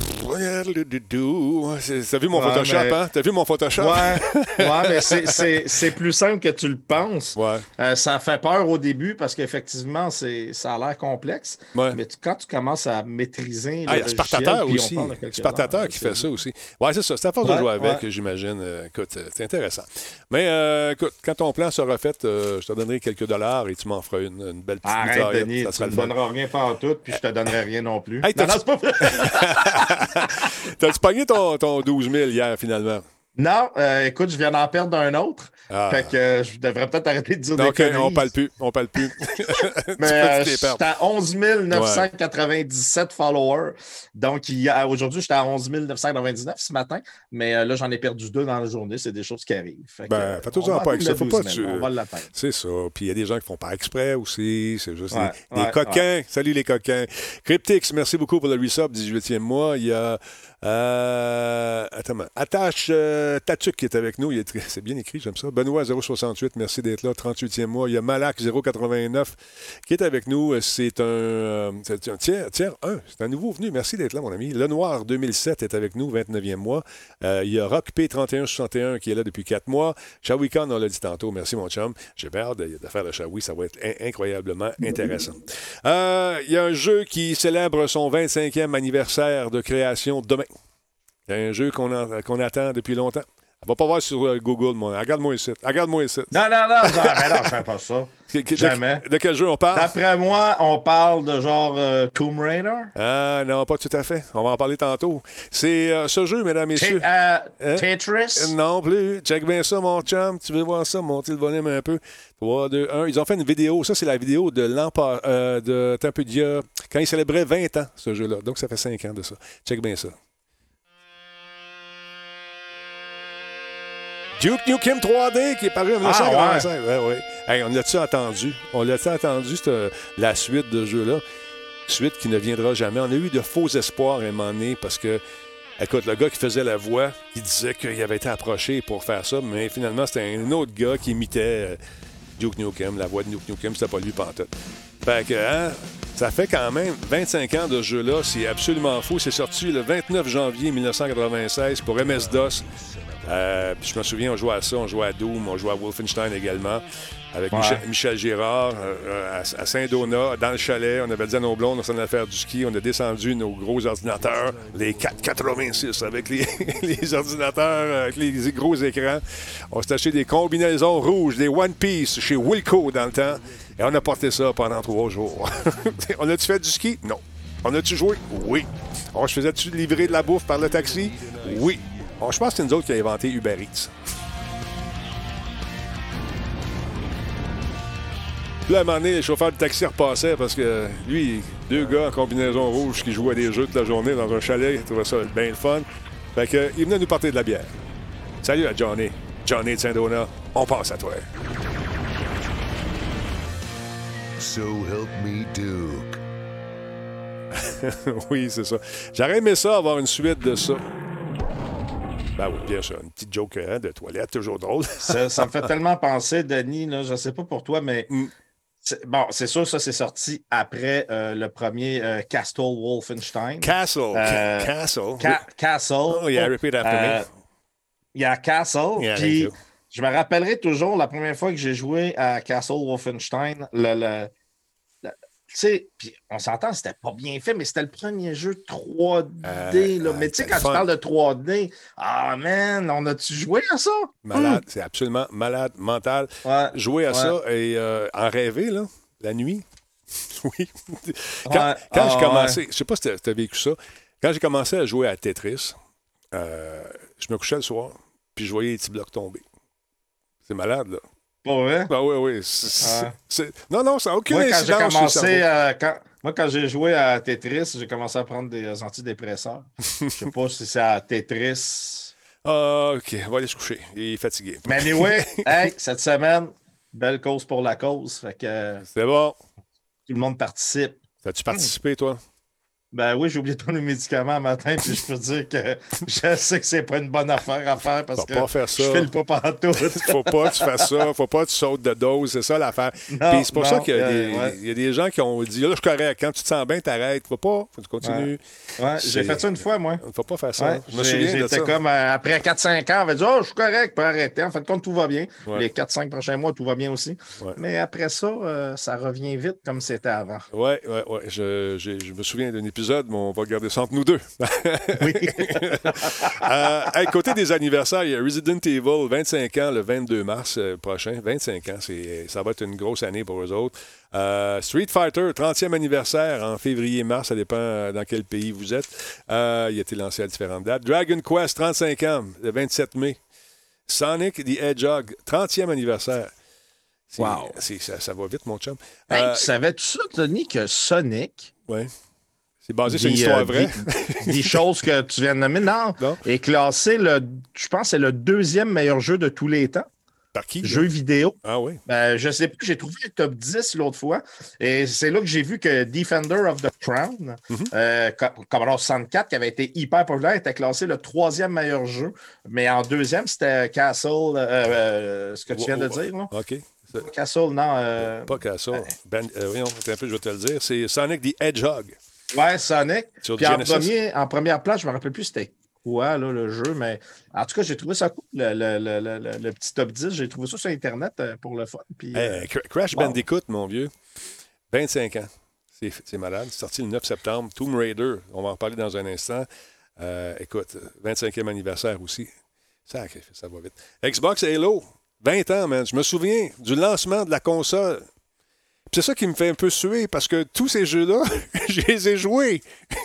T'as vu mon Ouais, Photoshop, mais- hein? T'as vu mon Photoshop? Ouais, ouais mais c'est- plus simple que tu le penses. Ouais. Euh, ça fait peur au début parce qu'effectivement, ça a l'air complexe. Ouais. Mais tu- quand tu commences à maîtriser. Ah, le Spartateur aussi. Spartateur qui fait ça aussi. Ouais, c'est ça. C'est à force de jouer avec, j'imagine. Euh, écoute, euh, c'est intéressant. Mais euh, écoute, quand ton plan sera fait, euh, je te donnerai quelques dollars et tu m'en feras une, une belle petite Arrête. Denis, Ça tu ne me donneras rien par tout, puis je te donnerai rien non plus. Hey, non, t'as- non, c'est pas vrai. T'as-tu pogné ton, ton 12 000 hier, finalement? Non, euh, écoute, je viens d'en perdre un autre. Ah. Fait que euh, je devrais peut-être arrêter de dire des OK, on conneries. parle plus. On parle plus. Mais euh, j'étais perdre. à 11 997 followers. Donc, aujourd'hui, j'étais à 11 999 ce matin. Mais euh, là, j'en ai perdu deux dans la journée. C'est des choses qui arrivent. Fait Ben, euh, on va en pas avec ça. Faut pas 12 que 000. tu- On va l'atteindre. C'est ça. Puis il y a des gens qui font pas exprès aussi. C'est juste Ouais, des, coquins. Salut les coquins. Cryptix, merci beaucoup pour le resub, 18e mois. Il y a. Euh, attends, Attache euh, Tatuc qui est avec nous. C'est bien écrit, j'aime ça. Benoît 068, merci d'être là. 38e mois. Il y a Malak 089 qui est avec nous. C'est un, euh, un tiers, tiers 1. C'est un nouveau venu. Merci d'être là, mon ami. Le Noir 2007 est avec nous, 29e mois. Euh, il y a Rock P3161 qui est là depuis 4 mois. Shawi Khan, on l'a dit tantôt. Merci, mon chum. J'ai hâte de, de le Shawi. Ça va être in- incroyablement intéressant. Il y a un jeu qui célèbre son 25e anniversaire de création demain. Il y a un jeu qu'on en- qu'on attend depuis longtemps. Va pas voir sur euh, Google, mon. Regarde-moi ici. Regarde-moi ici. Non, non, non, non, mais non, je fais pas ça. De- Jamais. De, quel jeu on parle? D'après moi, on parle de genre euh, Tomb Raider. Ah non, pas tout à fait. On va en parler tantôt. C'est euh, ce jeu, mesdames, messieurs. Hein? Tetris? Non plus. Check bien ça, mon chum. Tu veux voir ça? Monter le volume un peu. 3, 2, 1. Ils ont fait une vidéo. Ça, c'est la vidéo de l'an de attends un peu d'il y a- quand ils célébraient 20 ans, ce jeu-là. Donc, ça fait 5 ans de ça. Check bien ça. Duke Nukem 3D qui est paru en 1945. ouais. ouais, Hey, on l'a-tu attendu? On l'a-tu attendu, cette, euh, la suite de ce jeu-là? Suite qui ne viendra jamais. On a eu de faux espoirs à un moment donné parce que Écoute, le gars qui faisait la voix, il disait qu'il avait été approché pour faire ça, mais finalement, c'était un autre gars qui imitait euh, Duke Nukem, la voix de Duke Nukem, c'était pas lui pantoute. Fait que, hein, ça fait quand même 25 ans de ce jeu-là, c'est absolument fou. C'est sorti le 29 janvier 1996 pour MS-DOS. Euh, puis je me souviens, on jouait à ça, on jouait à Doom, on jouait à Wolfenstein également. avec Ouais. Michel, Michel Girard euh, à, à Saint-Donat, dans le chalet. On avait dit à nos blondes, on s'en allait faire du ski. On a descendu nos gros ordinateurs, les 486 avec les, les ordinateurs, avec les, les gros écrans. On s'est acheté des combinaisons rouges, des One Piece chez Wilco dans le temps. Et on a porté ça pendant trois jours. on a-tu fait du ski? Non. On a-tu joué? Oui. On se faisait-tu livrer de la bouffe par le taxi? Oui. Bon, je pense que c'est nous autres qui avons inventé Uber Eats. Puis là, à un moment donné, les chauffeurs de taxi repassaient parce que lui, deux gars en combinaison rouge qui jouaient des jeux toute la journée dans un chalet, ils trouvaient ça bien le fun. Fait que, il venait nous porter de la bière. Salut à Johnny. Johnny de Saint-Donat, on passe à toi. So help me Duke. oui, c'est ça. J'aurais aimé ça, avoir une suite de ça. Ben oui, bien sûr. Une petite joke hein, de toilette, toujours drôle. Ça, ça me fait tellement penser, Denis, là, je ne sais pas pour toi, mais Mm. bon, c'est sûr, ça, c'est sorti après euh, le premier euh, Castle Wolfenstein. Castle. Euh, Castle. Ca- Castle. Oh, yeah, repeat after me. Il y a Castle. Yeah, puis je me rappellerai toujours la première fois que j'ai joué à Castle Wolfenstein. Le, le- sais, puis on s'entend, c'était pas bien fait, mais c'était le premier jeu 3D. Euh, là. euh, mais tu sais, quand tu parles de 3D, ah man, on a-tu joué à ça? Malade, c'est absolument malade, mental. Ouais. Jouer à Ouais. ça et euh, en rêver, là, la nuit? oui. Quand, Ouais. quand Ah, j'ai ouais. commencé, je sais pas si tu as vécu ça, quand j'ai commencé à jouer à Tetris, je me couchais le soir, puis je voyais les petits blocs tomber. C'est malade, là. Pas vrai? Ah oui, oui. c'est- Non, non, ça n'a aucune Moi, quand j'ai incidence commencé, euh, quand, moi, quand j'ai joué à Tetris, j'ai commencé à prendre des antidépresseurs. Je sais pas si c'est à Tetris. Ah, OK, on va aller se coucher. Il est fatigué. Mais anyway, hey, cette semaine, belle cause pour la cause. Fait que C'est bon. tout le monde participe. As-tu participé, toi? Ben oui, j'ai oublié de prendre le médicament matin, puis je peux dire que je sais que c'est pas une bonne affaire à faire parce Faut que pas faire ça. je file pas partout. faut pas que tu fasses ça. Faut pas que tu sautes de dose. C'est ça l'affaire. Puis c'est pour non, ça qu'il y, a euh, ouais. y a des gens qui ont dit là, je suis correct. Quand tu te sens bien, t'arrêtes. Faut pas. Faut que tu continues. Ouais, j'ai fait ça une fois, moi. Faut pas faire ça. Je me j'ai- souviens de J'étais ça. comme euh, après 4-5 ans, on va dire Oh, je suis correct, peux arrêter. En fin de compte, tout va bien. Les 4-5 prochains mois, tout va bien aussi. Mais après ça, euh, ça revient vite comme c'était avant. Ouais. Je, j'ai- je me souviens d'un épisode, mais on va garder ça entre nous deux. Oui. Euh, hey, côté des anniversaires, il y a Resident Evil, 25 ans le 22 mars euh, prochain. 25 ans, c'est, ça va être une grosse année pour eux autres. Euh, Street Fighter, 30e anniversaire en février-mars, ça dépend dans quel pays vous êtes. Euh, il a été lancé à différentes dates. Dragon Quest, 35 ans, le 27 mai. Sonic the Hedgehog, 30e anniversaire. Wow. ça, ça va vite, mon chum. Hey, Euh, tu savais-tu ça, Tony, que Sonic, ouais. C'est basé sur une histoire euh, vraie. des- des choses que tu viens de nommer, non, Non. est classé, le, je pense, que c'est le deuxième meilleur jeu de tous les temps, Par qui? là? jeu vidéo. Ah oui. Ben, je sais plus, j'ai trouvé le top 10 l'autre fois. Et c'est là que j'ai vu que Defender of the Crown, Mhm. euh, Co- Commodore 64, qui avait été hyper populaire, était classé le troisième meilleur jeu. Mais en deuxième, c'était Castle, euh, ce que tu viens de dire. Là. OK. Castle, non. Pas ça. Ben, voyons, un peu, je vais te le dire. C'est Sonic the Hedgehog. Ouais, Sonic. Sur Puis en, premier, en première place, je ne me rappelle plus c'était quoi là, le jeu, mais en tout cas, j'ai trouvé ça cool, le, le- le- le- petit top 10. J'ai trouvé ça sur Internet euh, pour le fun. Puis, euh, Hey, Crash. Bandicoot, mon vieux. 25 ans. C'est c'est malade. C'est sorti le 9 septembre. Tomb Raider, on va en parler dans un instant. Euh, écoute, 25e anniversaire aussi. Ça, ça va vite. Xbox Halo, 20 ans, man. Je me souviens du lancement de la console. C'est ça qui me fait un peu suer parce que tous ces jeux-là, je les ai joués.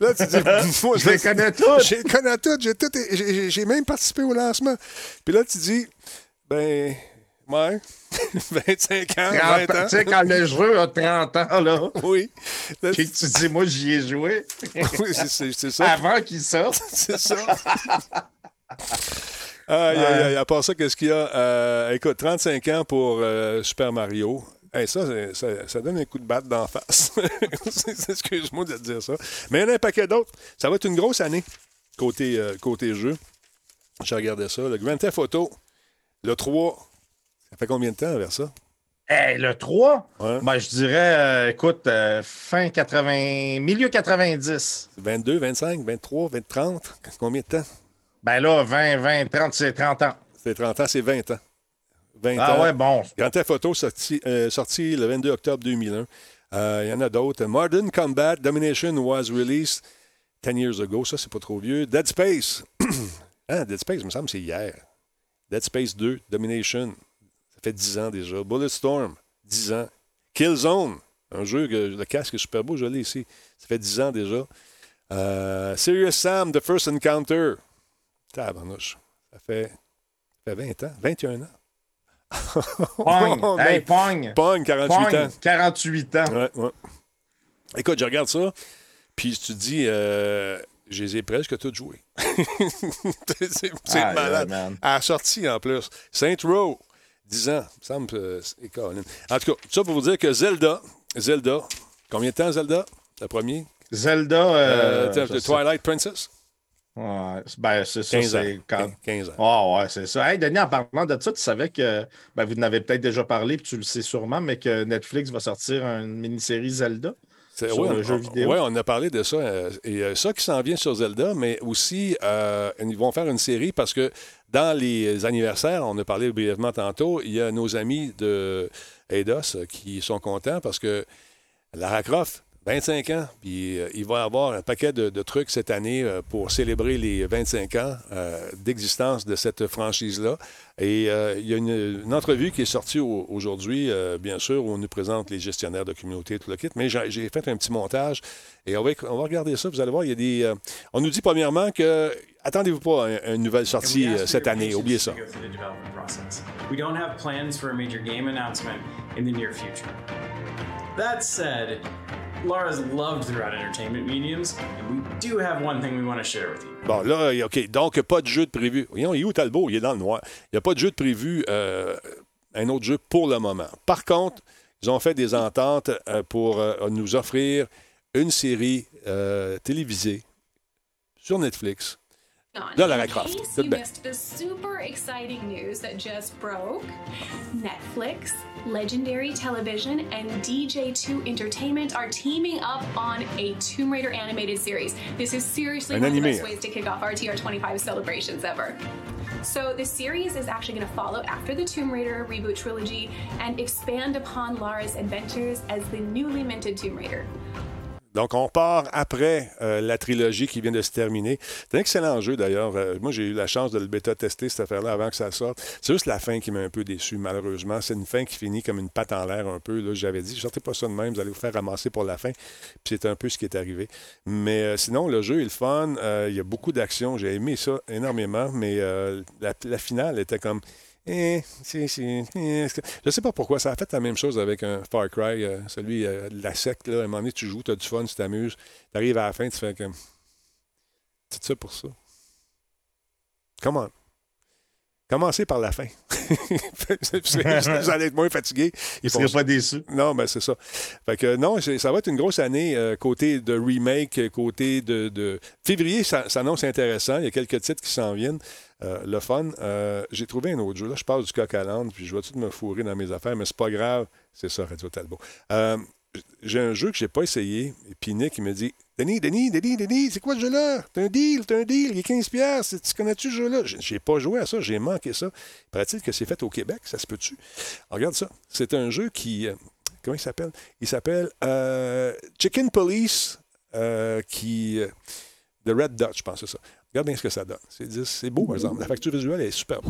Là, tu dis, moi, je les connais tous. Je les connais toutes. J'ai, tout- j'ai- j'ai- j'ai même participé au lancement. Puis là, tu dis, ben, ouais, 25 ans, 20 30 ans. Tu sais, quand le jeu a 30 ans, là, Oui. Là, puis que tu dis, moi, j'y ai joué oui, c'est, c'est- c'est ça. avant qu'il sorte. C'est ça. Aïe, aïe, aïe. À part ça, qu'est-ce qu'il y a? Euh, écoute, 35 ans pour euh, Super Mario. Hey, ça, ça, ça donne un coup de batte d'en face. Excuse-moi de te dire ça. Mais il y en a un paquet d'autres. Ça va être une grosse année côté, euh, côté jeu. Je regardais ça. Le Grand Theft Auto, le 3. Ça fait combien de temps vers ça? Hey, le 3, Ouais. ben, je dirais, euh, écoute, euh, fin 80, milieu 90. 22, 25, 23, 20, 30? Combien de temps? Ben là, 20, 20, 30, c'est 30 ans. C'est 30 ans, c'est 20 ans. 20 Ah ans. ouais, bon. Grand Theft Auto sorti, euh, sorti le 22 octobre 2001. Euh, Il y en a d'autres. Modern Combat Domination was released 10 years ago. Ça, c'est pas trop vieux. Dead Space. ah, Dead Space, il me semble, c'est hier. Dead Space 2, Domination. Ça fait 10 ans déjà. Bulletstorm, 10 ans. Killzone, un jeu que le casque est super beau, je l'ai ici. Ça fait 10 ans déjà. Euh, Serious Sam, The First Encounter. Tabarnouche. Ça fait, ça fait 20 ans, 21 ans. Pong. Hey. Pong. Pong, 48 Pong. ans. 48 ans. Ouais, ouais. Écoute, je regarde ça, puis tu te dis, euh, je les ai presque tous joués. c'est malade. man. À la sortie, en plus. Saint Row, 10 ans. Il me semble que c'est Colin. En tout cas, tout ça pour vous dire que Zelda, Zelda, combien de temps Zelda? Le premier? Zelda. Euh, Euh, sais- Twilight Princess? Ouais, ben, c'est ça. 15 ans. c'est quand... 15 ans. Ah ouais, c'est ça. Hey, Denis, en parlant de ça, tu savais que, ben, vous en avez peut-être déjà parlé, puis tu le sais sûrement, mais que Netflix va sortir une mini-série Zelda. C'est- sur ouais, le on- jeu vidéo? Oui, on a parlé de ça. euh, et euh, ça qui s'en vient sur Zelda, mais aussi, euh, ils vont faire une série parce que dans les anniversaires, on a parlé brièvement tantôt, il y a nos amis de Eidos qui sont contents parce que Lara Croft, 25 ans, puis euh, il va y avoir un paquet de, de trucs cette année euh, pour célébrer les 25 ans euh, d'existence de cette franchise-là. Et il y a une, une entrevue qui est sortie au- aujourd'hui, bien sûr, où on nous présente les gestionnaires de communauté et tout le kit, mais j'ai j'ai fait un petit montage et on va, éc- on va regarder ça. Vous allez voir, il y a des... on nous dit premièrement que attendez-vous pas à une nouvelle sortie cette année, oubliez ça. We don't have plans for a major game announcement in the near future. That said, Laura's loved throughout entertainment mediums, and we do have one thing we want to share with you. Bon, là, OK. Donc, pas de jeu de prévu. Voyons, il est où Talbot? Il est dans le noir. Il n'y a pas de jeu de prévu, euh, un autre jeu pour le moment. Par contre, ils ont fait des ententes euh, pour euh, nous offrir une série télévisée sur Netflix. Là, Lara In case you missed the super exciting news that just broke, Netflix, Legendary Television, and DJ2 Entertainment are teaming up on a Tomb Raider animated series. This is seriously An one of the best ways to kick off our TR25 celebrations ever. So the series is actually going to follow after the Tomb Raider reboot trilogy and expand upon Lara's adventures as the newly minted Tomb Raider. Donc, on part après euh, la trilogie qui vient de se terminer. C'est un excellent jeu, d'ailleurs. Euh, moi, j'ai eu la chance de le bêta-tester, cette affaire-là, avant que ça sorte. C'est juste la fin qui m'a un peu déçu, malheureusement. C'est une fin qui finit comme une patte en l'air un peu. Là, J'avais dit, sortez pas ça de même, vous allez vous faire ramasser pour la fin. Puis c'est un peu ce qui est arrivé. Mais euh, sinon, le jeu est le fun. Il y a beaucoup d'action. J'ai aimé ça énormément. Mais la finale était comme... Eh, c'est, eh, Je sais pas pourquoi. Ça a fait la même chose avec un Far Cry, euh, celui euh, de la secte. Là. À un moment donné, tu joues, tu as du fun, tu t'amuses. Tu arrives à la fin, tu fais comme. C'est ça pour ça. Come on. Commencez par la fin. vous allez être moins fatigué. Il ne pas déçu. Non, ben c'est ça. Fait que non, ça va être une grosse année euh, côté de remake, côté de. de- Février, ça s'annonce intéressant. Il y a quelques titres qui s'en viennent. Euh, le fun. Euh, J'ai trouvé un autre jeu. Là, je passe du coq à l'âne, puis je vais tout me fourrer dans mes affaires, mais c'est pas grave. C'est ça, Radio Talbot. J'ai un jeu que j'ai pas essayé. Et puis Nick, me dit Denis, Denis, Denis, Denis, c'est quoi ce jeu-là? T'as un deal, t'as un deal, il est 15$. piastres. Tu connais-tu ce jeu-là J'ai- pas joué à ça, j'ai manqué ça. Paraît-il que c'est fait au Québec, ça se peut-tu? Regarde ça. C'est un jeu qui. euh, comment il s'appelle? Il s'appelle euh, Chicken Police, euh, qui. euh, de Red Dot, je pense, c'est ça. Regarde bien ce que ça donne. C'est beau, par exemple. La facture visuelle est superbe.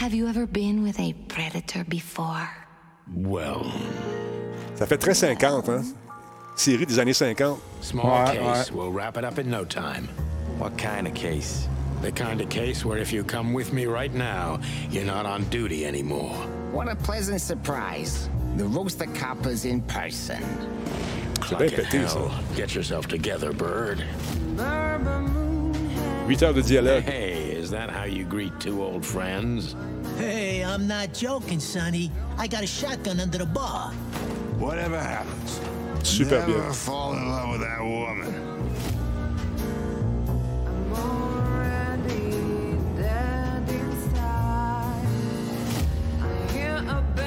Have you ever been with a predator before? Well, Ça fait très 50, hein Série des années 50. small Ouais, case. ouais. We'll wrap it up in no time. What kind of case? The kind of case where if you come with me right now, you're not on duty anymore. What a pleasant surprise. The Rooster Copper's in person. C'est bien pété, ça. hell. Get yourself together, bird. 8 heures de dialogue. Hey, is that how you greet two old friends? Hey, I'm not joking, Sonny. I got a shotgun under the bar. Whatever happens, Super never bien. fall in love with that woman.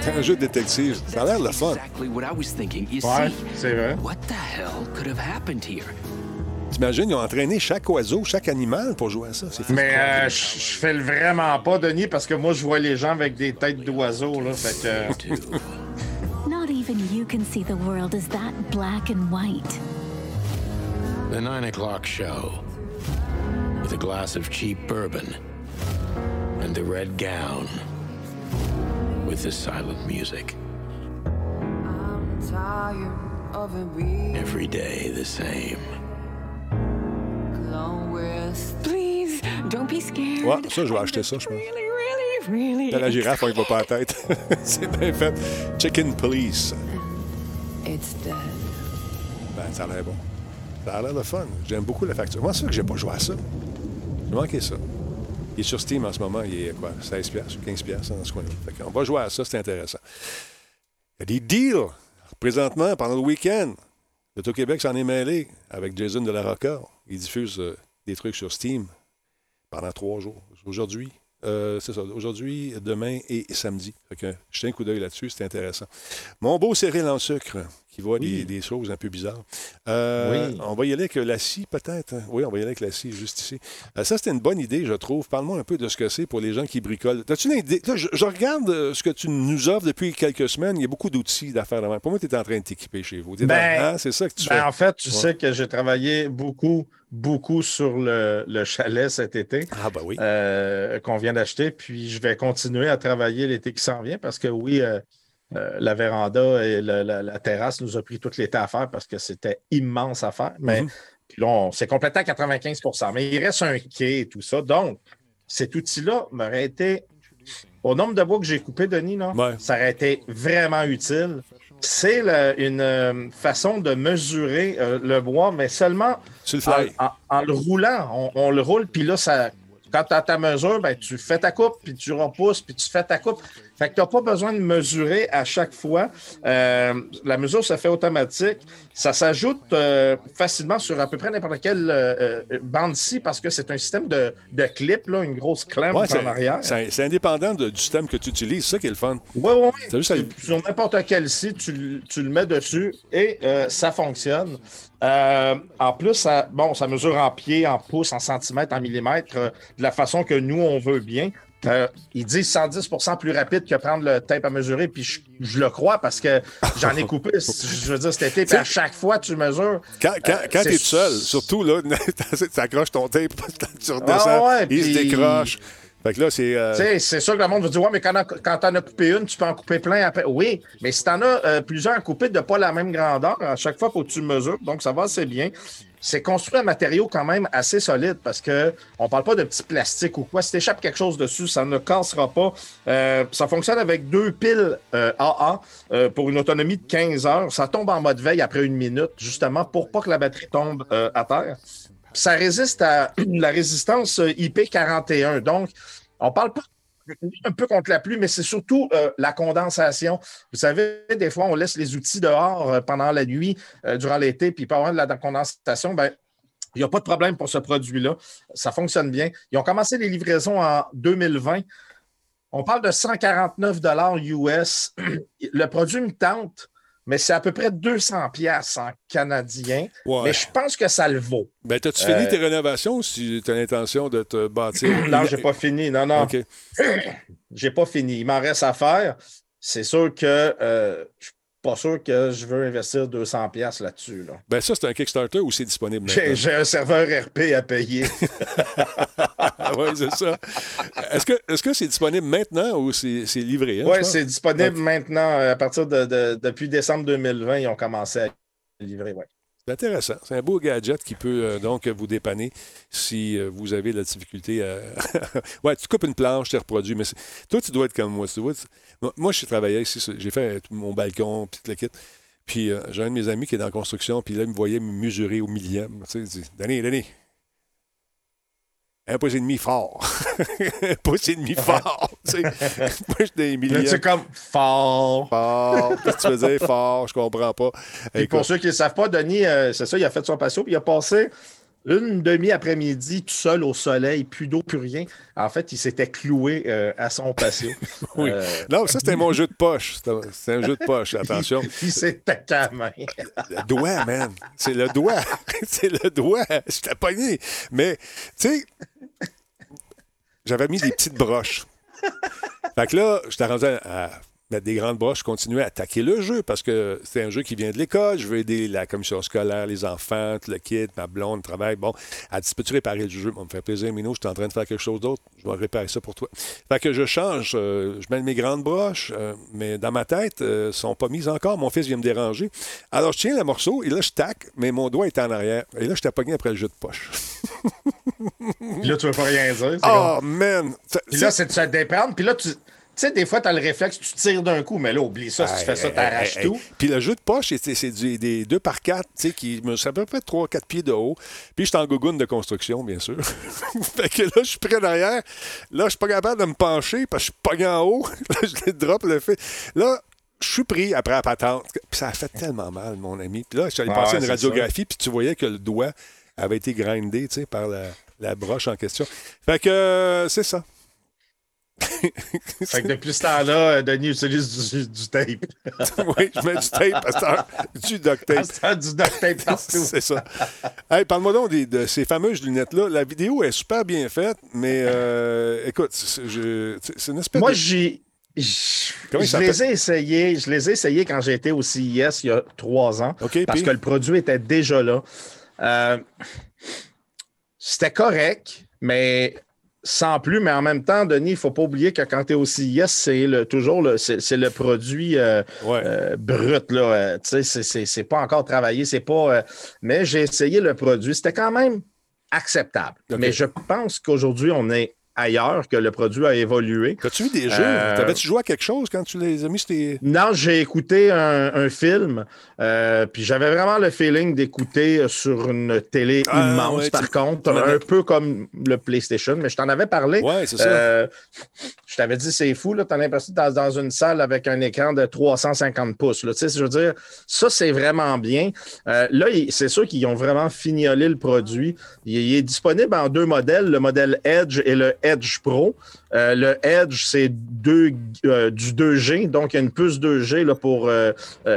C'est un jeu de détective. Ça a l'air le fun. Exactly what I was thinking. You Ouais, see, c'est vrai. what the hell could have happened here? T'imagines, ils ont entraîné chaque oiseau, chaque animal pour jouer à ça. Mais euh, je fais le vraiment pas, Denis, parce que moi, je vois les gens avec des têtes d'oiseaux. Là, fait que... Not even you can see the world as that black and white. The 9 o'clock show. With a glass of cheap bourbon. And the red gown. With the silent music. Every day the same. Please, don't be scared. Ouais, ça, je vais acheter ça, je pense. Really, really. T'as la girafe, on y va pas la tête. c'est bien fait. Chicken Police. It's dead. Ben, ça a l'air bon. Ça a l'air de fun. J'aime beaucoup la facture. Moi, c'est ça que j'ai pas joué à ça. J'ai manqué ça. Il est sur Steam en ce moment. Il est quoi? 16 piastres, 15 piastres dans ce coin-là. Fait qu'on va jouer à ça, c'est intéressant. Il y a des deals. Présentement, pendant le week-end, l'Auto-Québec s'en est mêlé avec Jason de la Rocca. Il diffuse euh, des trucs sur Steam pendant trois jours. Aujourd'hui, euh. Aujourd'hui, demain et samedi. Fait que un coup d'œil là-dessus, c'est intéressant. Mon beau Cyril en sucre, qui voit des, des choses un peu bizarres. Euh, Oui. On va y aller avec la scie, peut-être. Oui, on va y aller avec la scie, juste ici. Euh, ça, c'était une bonne idée, je trouve. Parle-moi un peu de ce que c'est pour les gens qui bricolent. As-tu une idée? Là, je, je regarde euh, ce que tu nous offres depuis quelques semaines. Il y a beaucoup d'outils d'affaires même. Pour moi, tu es en train de t'équiper chez vous. Ben, dans- hein, c'est ça que tu Ben, fais. en fait, tu Ouais. sais que j'ai travaillé beaucoup, beaucoup sur le, le chalet cet été. Ah, ben oui. euh, qu'on vient d'acheter. Puis je vais continuer à travailler l'été qui s'en vient parce que oui, euh, euh, la véranda et la, la- la terrasse nous a pris tout l'été à faire parce que c'était immense à faire. Mais Mhm. puis là, on s'est complété à 95% Mais il reste un quai et tout ça. Donc, cet outil-là m'aurait été, au nombre de bois que j'ai coupé, Denis, là, Ouais. ça aurait été vraiment utile. C'est une euh, façon de mesurer euh, le bois, mais seulement le en, fly. en- en le roulant. On, on le roule, puis là, ça, quand tu as ta mesure, ben, tu fais ta coupe, puis tu repousses, puis tu fais ta coupe. Fait que tu n'as pas besoin de mesurer à chaque fois. Euh, la mesure se fait automatique. Ça s'ajoute euh, facilement sur à peu près n'importe quelle euh, bande ici parce que c'est un système de, de clip, là, une grosse clamp Ouais, en arrière. c'est- indépendant de- du système que tu utilises. C'est ça qui est le fun. Oui, oui, oui. Sur n'importe quel site, tu, le- tu le mets dessus et ça fonctionne. Euh, en plus, ça, bon, ça mesure en pieds, en pouces, en centimètres, en millimètres, euh, de la façon que nous, on veut bien. Euh, ils disent 110% plus rapide que prendre le tape à mesurer, puis je, je le crois parce que j'en ai coupé, je veux dire, cet été, puis à chaque fois, tu mesures. Quand, quand, Euh, quand c'est- tu es tout seul, surtout, là, tu accroches ton tape, tu redescends, Ah ouais, il se décroche. Fait que là, c'est. euh, C'est sûr que le monde va dire Ouais, mais quand, t'en as coupé une, tu peux en couper plein après. Oui, mais si t'en as euh, plusieurs à couper de pas la même grandeur, à chaque fois, faut que tu mesures. Donc, ça va assez bien. C'est construit un matériau quand même assez solide parce que on parle pas de petits plastiques ou quoi. Si t'échappes quelque chose dessus, ça ne cassera pas. Euh, ça fonctionne avec deux piles euh, AA euh, pour une autonomie de 15 heures. Ça tombe en mode veille après une minute, justement, pour pas que la batterie tombe euh, à terre. Ça résiste à la résistance euh, IP41. Donc, on parle pas un peu contre la pluie, mais c'est surtout euh, la condensation. Vous savez, des fois, on laisse les outils dehors euh, pendant la nuit, durant l'été, puis y avoir la condensation. Ben, il n'y a pas de problème pour ce produit-là. Ça fonctionne bien. Ils ont commencé les livraisons en 2020. On parle de 149 US. Le produit me tente, mais c'est à peu près 200 pièces en canadien. Ouais. Mais je pense que ça le vaut. Ben, t'as-tu Euh, fini tes rénovations si tu as l'intention de te bâtir? Non, j'ai pas fini. Non, non. OK. J'ai pas fini. Il m'en reste à faire. C'est sûr que euh, je pas sûr que je veux investir 200 pièces là-dessus. Là. Ben, ça, c'est un Kickstarter ou c'est disponible J'ai maintenant? j'ai un serveur RP à payer. oui, c'est ça. Est-ce que c'est disponible maintenant ou c'est livré? hein, oui, c'est disponible maintenant. À partir de, de- depuis décembre 2020, ils ont commencé à livrer. Ouais. C'est intéressant. C'est un beau gadget qui peut euh, donc vous dépanner si euh, vous avez de la difficulté à. ouais, tu coupes une planche, tu reproduis. Mais toi, tu dois être comme moi. Tu Moi, je travaillais ici, j'ai fait tout mon balcon, tout le kit. Puis euh, j'ai un de mes amis qui est dans la construction, puis là, il me voyait me mesurer au millième. Tu sais, il dit Denis, Denis, un pouce et demi fort. un pouce et demi fort. tu sais. moi, je des Là, millièmes. c'est comme fort. Fort. Qu'est-ce que tu veux dire, fort? Je comprends pas. Écoute, pour ceux qui ne savent pas, Denis, euh, c'est ça, il a fait son patio, puis il a passé une demi-après-midi, tout seul au soleil, plus d'eau, plus rien. En fait, il s'était cloué euh, à son patio. Oui. Euh, Non, ça, c'était mon jeu de poche. C'était- C'est un jeu de poche, attention. il s'est taqué à la main. Le doigt, man. C'est le doigt. C'est le doigt. Je t'ai pogné. Mais, tu sais, j'avais mis des petites broches. Fait que là, j'étais rendu à, des grandes broches. Je continuais à attaquer le jeu parce que c'est un jeu qui vient de l'école. Je veux aider la commission scolaire, les enfants, le kit, ma blonde, le travail. Bon, elle dit Peux-tu réparer le jeu? Ça va me faire plaisir, Mino. Je suis en train de faire quelque chose d'autre. Je vais réparer ça pour toi. Fait que je change. euh, je mets mes grandes broches, euh, mais dans ma tête, euh, sont pas mises encore. Mon fils vient me déranger. Alors, je tiens le morceau et là, je tac, mais mon doigt est en arrière. Et là, je t'ai pogné après le jeu de poche. Puis là, tu veux pas rien dire. Oh, comme- man! Ça- Puis là, c'est de se déprendre. Puis là, tu. Tu sais, des fois, tu as le réflexe, tu tires d'un coup, mais là, oublie ça. Si tu fais ça, hey, hey, tout. Puis le jeu de poche, c'est des 2 par 4, tu sais, qui me c'est à peu près 3-4 pieds de haut. Puis je suis en gougoune de construction, bien sûr. fait que là, je suis près derrière. Là, je suis pas capable de me pencher parce que je suis pogné en haut. là, je le drop, le fait. Là, je suis pris après la patente. Puis ça a fait tellement mal, mon ami. Puis là, je suis allé Ah passer ouais, une radiographie, puis tu voyais que le doigt avait été grindé, tu sais, par la, la broche en question. Fait que euh, c'est ça. Fait que depuis ce temps-là, euh, Denis utilise du, du tape. oui, je mets du tape du duct tape. Du duct tape partout. C'est ça. Hey, Parle-moi donc des- de ces fameuses lunettes-là. La vidéo est super bien faite, mais euh, écoute, c'est je- c'est une espèce Moi, de. j'ai. Je les ai essayés. Je les ai essayés quand j'étais au CIS il y a trois ans. Parce puis? que le produit était déjà là. Euh, C'était correct, mais sans plus. Mais en même temps, Denis, il ne faut pas oublier que quand tu es au CIS, c'est le, toujours le, c'est, c'est le produit euh, euh, brut. Là, euh, c'est, c'est, c'est pas encore travaillé. C'est pas. euh, mais j'ai essayé le produit. C'était quand même acceptable. Mais je pense qu'aujourd'hui, on est ailleurs, que le produit a évolué. As-tu vu des jeux? Euh, T'avais-tu joué à quelque chose quand tu les as mis non, j'ai écouté un, un film, euh, puis j'avais vraiment le feeling d'écouter sur une télé Ah, immense, ouais, par contre, un peu comme le PlayStation, mais je t'en avais parlé. Ouais, c'est ça. Euh, je t'avais dit, c'est fou, tu as l'impression d'être dans, une salle avec un écran de 350 pouces. Là. Tu sais, Je veux dire, ça, c'est vraiment bien. Euh, là, c'est sûr qu'ils ont vraiment fignolé le produit. Il, il est disponible en deux modèles, le modèle Edge et le Edge Pro. Euh, le Edge, c'est euh, du 2G, donc il y a une puce 2G là, pour, euh,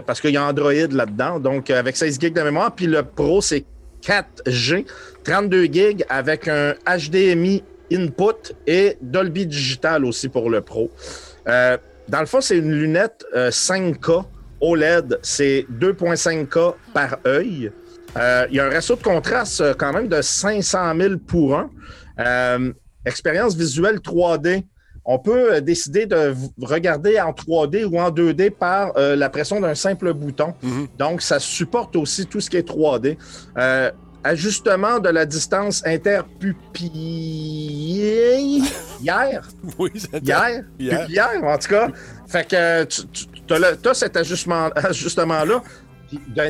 parce qu'il y a Android là-dedans, donc avec 16 GB de mémoire. Puis le Pro, c'est 4G, 32 GB avec un HDMI input et Dolby Digital aussi pour le Pro. Dans le fond, c'est une lunette euh, 5K OLED, c'est 2.5K par œil. Il y a un ratio de contraste quand même de 500 000 pour 1. Expérience visuelle 3D. On peut euh, décider de regarder en 3D ou en 2D par euh, la pression d'un simple bouton. Donc, ça supporte aussi tout ce qui est 3D. Euh, ajustement de la distance interpupillaire. Hier? Oui, c'était- Hier? Hier. En tout cas. Fait que tu, as, cet ajustement- ajustement-là.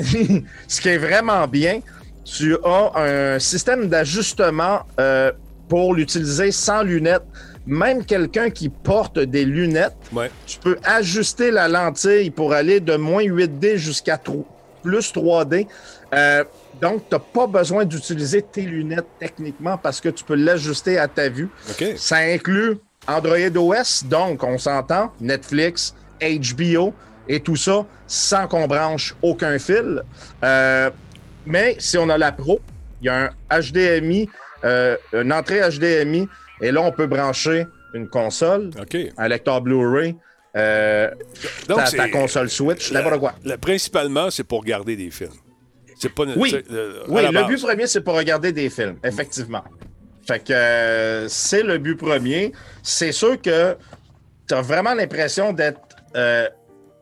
Ce qui est vraiment bien, tu as un système d'ajustement euh, pour l'utiliser sans lunettes. Même quelqu'un qui porte des lunettes, tu peux ajuster la lentille pour aller de moins 8D jusqu'à plus 3D. Euh, donc, tu n'as pas besoin d'utiliser tes lunettes techniquement parce que tu peux l'ajuster à ta vue. Ça inclut Android OS, donc on s'entend, Netflix, HBO et tout ça sans qu'on branche aucun fil. Euh, mais si on a la Pro, il y a un HDMI, euh, une entrée HDMI, et là, on peut brancher une console, un lecteur Blu-ray, euh, Donc, ta, console Switch, n'importe quoi. principalement, c'est pour regarder des films. C'est pas Oui, sais, le- oui le but premier, c'est pour regarder des films, effectivement. Fait que euh, c'est le but premier. C'est sûr que tu as vraiment l'impression d'être euh,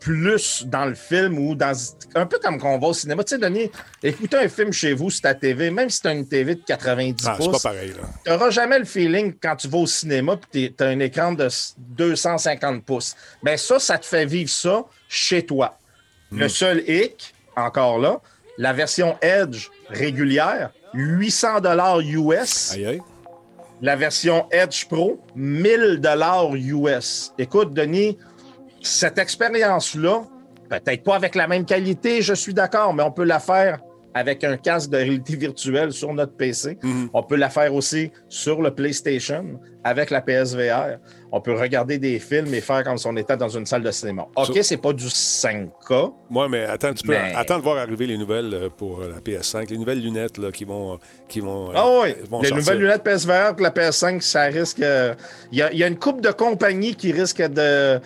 plus dans le film ou dans. Un peu comme quand on va au cinéma. Tu sais, Denis, écouter un film chez vous sur ta TV, même si tu as une TV de 90 Ah, c'est pouces. pas pareil, là. Tu n'auras jamais le feeling quand tu vas au cinéma et tu as un écran de 250 pouces. Mais ça, ça te fait vivre ça chez toi. Le seul hic, encore là, la version Edge régulière, 800 dollars US. La version Edge Pro, 1000 dollars US. Écoute, Denis, cette expérience-là, peut-être pas avec la même qualité, je suis d'accord, mais on peut la faire avec un casque de réalité virtuelle sur notre PC. Mm-hmm. On peut la faire aussi sur le PlayStation avec la PSVR. On peut regarder des films et faire comme si on était dans une salle de cinéma. OK, c'est pas du 5K. Moi, mais attends un petit peu. Mais- Attends de voir arriver les nouvelles euh, pour la PS5, les nouvelles lunettes là, qui vont, qui vont, euh, Ah oui, vont les sortir. nouvelles lunettes PSVR pour la PS5, ça risque. euh, Il y, a, il y a une couple de compagnies qui risquent de,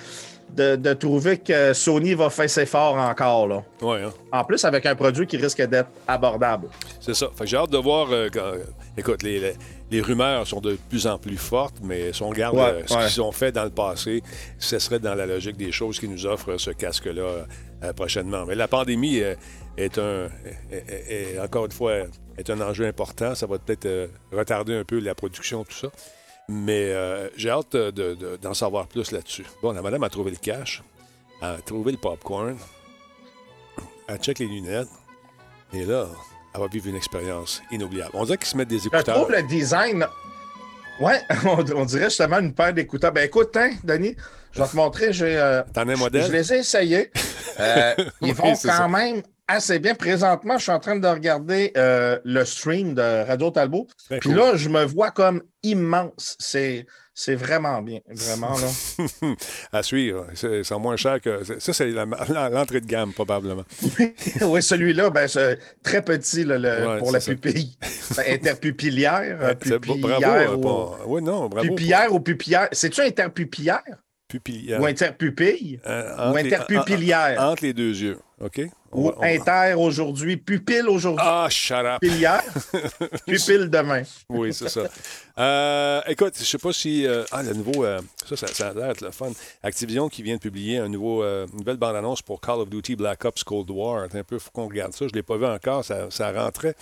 de, de trouver que Sony va faire ses efforts encore. Là. Ouais, hein. En plus, avec un produit qui risque d'être abordable. C'est ça. Fait que j'ai hâte de voir. euh, quand- écoute, les, les, les rumeurs sont de plus en plus fortes, mais si on regarde Ouais, euh, ce ouais. qu'ils ont fait dans le passé, ce serait dans la logique des choses qui nous offrent ce casque-là euh, prochainement. Mais la pandémie euh, est un, est- est- est- encore une fois, est un enjeu important. Ça va peut-être euh, retarder un peu la production, tout ça. Mais euh, j'ai hâte de- de- d'en savoir plus là-dessus. Bon, la madame a trouvé le cash, a trouvé le popcorn, elle check les lunettes, et là, elle va vivre une expérience inoubliable. On dirait qu'ils se mettent des Je écouteurs. trouve le design. Ouais, on, on dirait justement une paire d'écouteurs. Ben écoute, hein, Denis, je vais te montrer. J'ai, euh, T'en as un je- modèle? Je les ai essayés. Euh, ils Oui, vont quand ça. même assez bien. Présentement, je suis en train de regarder euh, le stream de Radio Talbot. Puis cool. là, je me vois comme immense. C'est, c'est vraiment bien. Vraiment, là. à suivre. C'est moins cher que. Ça, c'est l'entrée de gamme, probablement. oui, celui-là, ben, c'est très petit là, le- Ouais, pour la pupille. Ben, beau- pupillaire bravo. ou- euh, pas- Oui, non, bravo. Pupillaire ou pupillaire. C'est-tu interpupillaire? Pupillaire. ou interpupille? Euh, ou les- interpupillière? en- en- Entre les deux yeux. OK? Ou on inter aujourd'hui, pupille aujourd'hui, Ah, shut up. pupillière, pupille demain. Oui, c'est ça. Euh, écoute, je sais pas si. euh, ah, le nouveau. euh, ça, ça, ça a l'air le fun. Activision qui vient de publier un nouveau, euh, une nouvelle bande-annonce pour Call of Duty Black Ops Cold War. Un peu, faut qu'on regarde ça. Je l'ai pas vu encore. Ça, ça rentrait.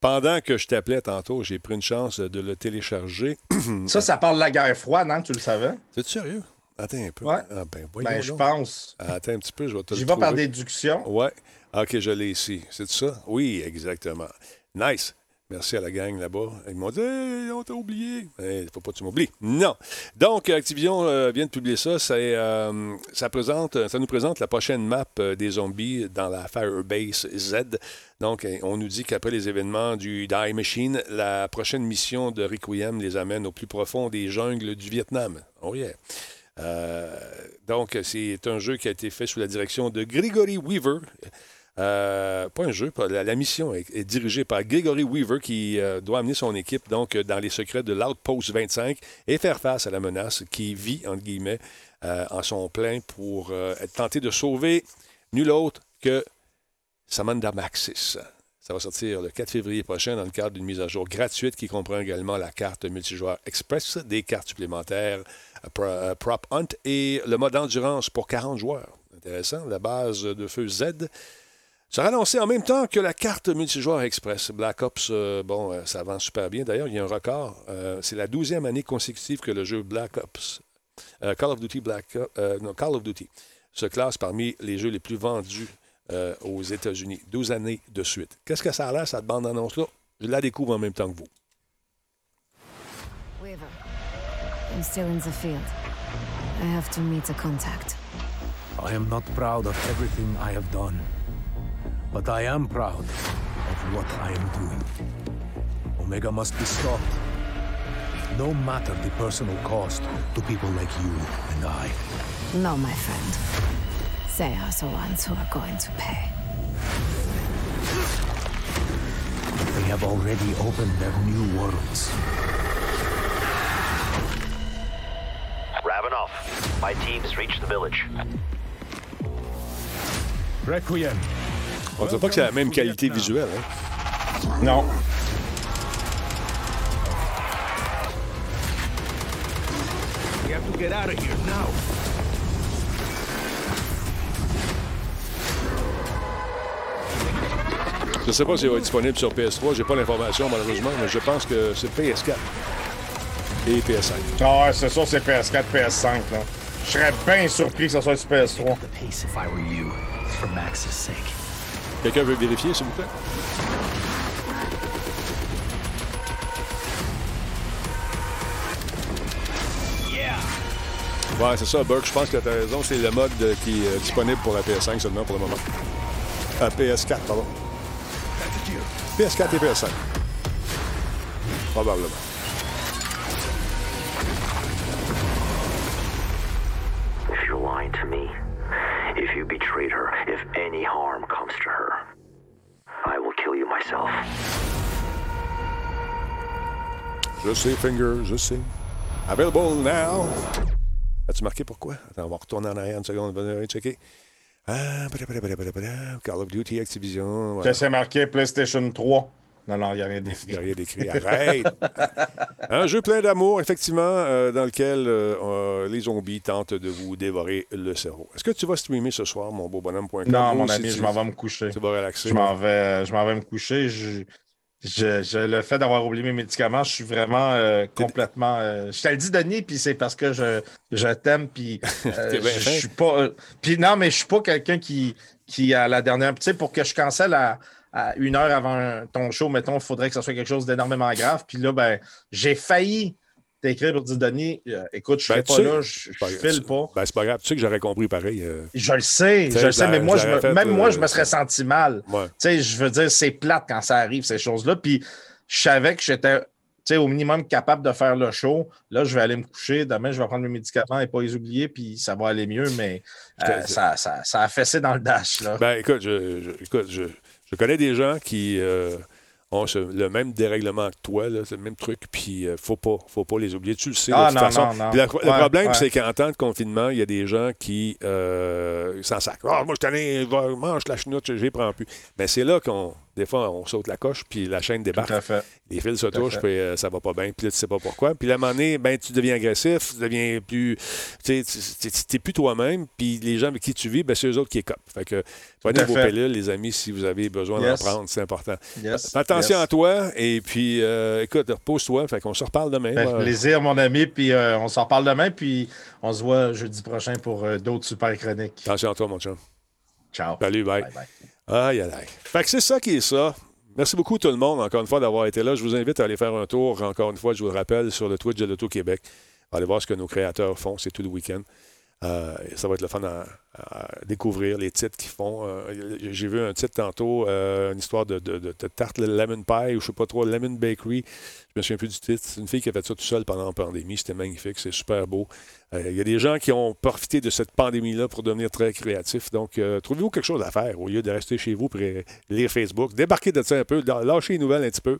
Pendant que je t'appelais tantôt, j'ai pris une chance de le télécharger. Ça, ça parle de la guerre froide, hein, tu le savais? C'est sérieux? Attends un peu. Ouais. Ah, ben, Ben, je pense. Attends un petit peu, je vais te le J'y vais par déduction. Ouais. OK, je l'ai ici. C'est ça? Oui, exactement. Nice. Merci à la gang là-bas. Ils m'ont dit Hey, on t'a oublié. Il faut pas que tu m'oublies. Non. Donc, Activision euh, vient de publier ça. Euh, ça, présente, ça nous présente la prochaine map euh, des zombies dans la Firebase Z. Donc, euh, on nous dit qu'après les événements du Die Machine, la prochaine mission de Requiem les amène au plus profond des jungles du Vietnam. Oh yeah. Donc, c'est un jeu qui a été fait sous la direction de Gregory Weaver. Euh, pas un jeu, la, mission est, dirigée par Gregory Weaver qui euh, doit amener son équipe donc euh, dans les secrets de l'Outpost 25 et faire face à la menace qui vit, entre guillemets, en son plein pour être tenté de sauver nul autre que Samantha Maxis. Ça va sortir le 4 février prochain dans le cadre d'une mise à jour gratuite qui comprend également la carte multijoueur Express, des cartes supplémentaires Pro- Prop Hunt et le mode endurance pour 40 joueurs. Intéressant. La base de feu Z sera lancée en même temps que la carte multijoueur Express. Black Ops, euh, bon, euh, ça vend super bien. D'ailleurs, il y a un record. Euh, c'est la douzième année consécutive que le jeu Black Ops, euh, Call of Duty Black Ops, euh, non, Call of Duty, se classe parmi les jeux les plus vendus euh, aux États-Unis. 12 années de suite. Qu'est-ce que ça a l'air, cette bande-annonce-là? Je la découvre en même temps que vous. Weaver, I'm still in the field. I have to meet a contact. I am not proud of everything I have done, but I am proud of what I am doing. Omega must be stopped, no matter the personal cost to people like you and I. No, my friend. They are the ones who are going to pay. They have already opened their new worlds. Ravenoff, my team's reached the village. Requiem. On ne dit pas que c'est la même qualité visuelle. Hein? Non. We have to get out of here now. Je ne sais pas si va être disponible sur PS3. J'ai pas l'information, malheureusement, mais je pense que c'est PS4 et PS5. Ah ouais, c'est sûr, c'est PS4, PS5. Là. Je serais bien surpris que ce soit sur PS3. Quelqu'un veut vérifier, s'il vous plaît? Ouais, c'est ça, Burke. Je pense que tu as raison. C'est le mode euh, qui est disponible pour la PS5 seulement pour le moment. Euh, PS4, pardon. PS4 et PS5. Probablement. Je sais, Finger, je sais. Available now. As-tu marqué pourquoi? Attends, on va retourner en arrière une seconde. On va checker. Ah. Call of Duty, Activision. voilà. Que c'est marqué PlayStation 3. Non, non, il n'y a rien Il n'y a d'écrit. rien d'écrit. Arrête! Un jeu plein d'amour, effectivement, euh, dans lequel euh, euh, les zombies tentent de vous dévorer le cerveau. Est-ce que tu vas streamer ce soir, mon beau bonhomme.com? Non, mon si ami, tu- je m'en vais me coucher. Tu vas relaxer? Je m'en vais, je m'en vais me coucher. Je, je- je- le fait d'avoir oublié mes médicaments, je suis vraiment euh, complètement. euh, je te le dis, Denis, puis c'est parce que je, je t'aime, puis euh, je, suis pas. euh, puis non, mais je suis pas quelqu'un qui, qui à la dernière. Tu sais, pour que je cancelle à, à une heure avant ton show, mettons, il faudrait que ce soit quelque chose d'énormément grave. Puis là, ben, j'ai failli t'écrire pour dire, Denis, euh, écoute, je Ben, tu pas sais- là, je, je file pas. Ben, c'est pas grave. Tu sais que j'aurais compris pareil. euh. Je le sais, je le sais, mais moi, je l'aurais me- fait, même moi, euh, je me serais senti mal. Ouais. Tu sais, je veux dire, c'est plate quand ça arrive, ces choses-là. Puis je savais que j'étais tu sais, au minimum capable de faire le show. Là, je vais aller me coucher. Demain, je vais prendre mes médicaments et pas les oublier, puis ça va aller mieux, mais te- ça, ça, ça a fessé dans le dash. Là. Ben, écoute, je, je- écoute, je, je connais des gens qui euh, le même dérèglement que toi, là, c'est le même truc, puis euh, faut pas, faut pas les oublier. Tu le sais, Ah, de toute non, façon. non, non. Le Ouais, problème, ouais. c'est qu'en temps de confinement, il y a des gens qui euh, s'en sacrent. Ah, moi, je t'en ai, mange la chenoute, je les prends plus. Ben, c'est là qu'on, des fois, on saute la coche, puis la chaîne débarque. Tout à fait. Les fils se Tout touchent, puis euh, ça va pas bien, puis là, tu sais pas pourquoi. Puis à un moment donné, ben, tu deviens agressif, tu deviens plus. Tu n'es plus toi-même, puis les gens avec qui tu vis, ben, c'est eux autres qui écopent. Fait que prenez vos pilules, les amis, si vous avez besoin Yes. d'en prendre, c'est important. Yes, Fais attention yes. à toi, et puis, euh, écoute, repose-toi, fait qu'on se reparle demain. Ben, plaisir, mon ami. Puis euh, on s'en reparle demain, puis on se voit jeudi prochain pour euh, d'autres super chroniques. Attention à toi, mon chum. Ciao. Salut, bye. Aïe, aïe, aïe. Fait que c'est ça qui est ça. Merci beaucoup tout le monde, encore une fois, d'avoir été là. Je vous invite à aller faire un tour, encore une fois, je vous le rappelle, sur le Twitch de l'Auto-Québec. Allez voir ce que nos créateurs font, c'est tout le week-end. Euh, ça va être le fun à, découvrir les titres qu'ils font. Euh, J'ai vu un titre tantôt, euh, une histoire de, de- tarte le lemon pie ou je sais pas trop, lemon bakery. Je me souviens plus du titre. C'est une fille qui a fait ça tout seule pendant la pandémie. C'était magnifique, c'est super beau. Il y a des gens qui ont profité de cette pandémie-là pour devenir très créatifs. Donc, trouvez-vous quelque chose à faire au lieu de rester chez vous pour lire Facebook. Débarquez de ça un peu, lâchez les nouvelles un petit peu.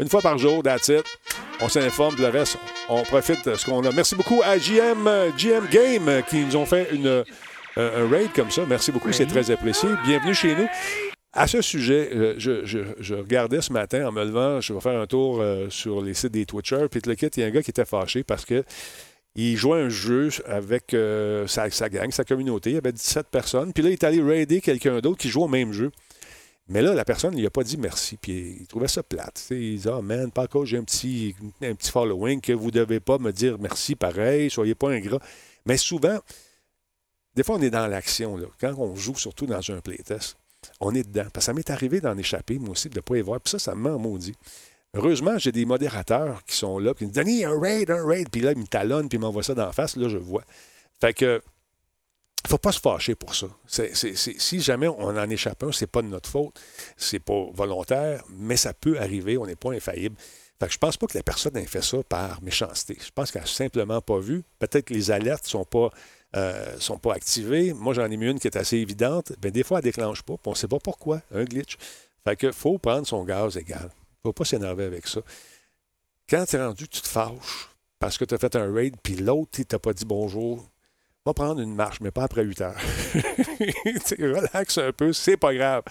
Une fois par jour, that's. On s'informe, le reste, on profite de ce qu'on a. Merci beaucoup à GM, GM Game euh, qui nous ont fait une, euh, un raid comme ça. Merci beaucoup, c'est très apprécié. Bienvenue chez nous. À ce sujet, euh, je, je- je regardais ce matin en me levant, je vais faire un tour euh, sur les sites des Twitchers, puis le kit, il y a un gars qui était fâché parce que il jouait un jeu avec euh, sa, sa gang, sa communauté. Il y avait 17 personnes. Puis là, il est allé raider quelqu'un d'autre qui joue au même jeu. Mais là, la personne, il n'a pas dit merci. Puis il trouvait ça plate. Il disait, ah man, par contre, j'ai un petit, un petit following que vous ne devez pas me dire merci pareil, soyez pas ingrat. Mais souvent, des fois, on est dans l'action. Quand on joue, surtout dans un playtest, on est dedans. Parce que ça m'est arrivé d'en échapper, moi aussi, de ne pas y voir. Puis ça, ça me maudit. Heureusement, j'ai des modérateurs qui sont là, qui me disent Denis, un raid, un raid. Puis là, ils me talonnent, puis ils m'envoient ça d'en face. Là, je vois. Fait que, il faut pas se fâcher pour ça. Si jamais on en échappe un, c'est pas de notre faute. C'est pas volontaire, mais ça peut arriver. On n'est pas infaillible. Fait que je pense pas que la personne ait fait ça par méchanceté. Je pense qu'elle n'a simplement pas vu. Peut-être que les alertes sont pas, euh, sont pas activées. Moi, j'en ai mis une qui est assez évidente. Ben, des fois, elle déclenche pas. On ne sait pas pourquoi. Un glitch. Fait que faut prendre son gaz égal. faut pas s'énerver avec ça. Quand tu es rendu, tu te fâches parce que tu as fait un raid, puis l'autre, il t'a pas dit bonjour. Va prendre une marche, mais pas après 8 heures. Relax un peu, c'est pas grave.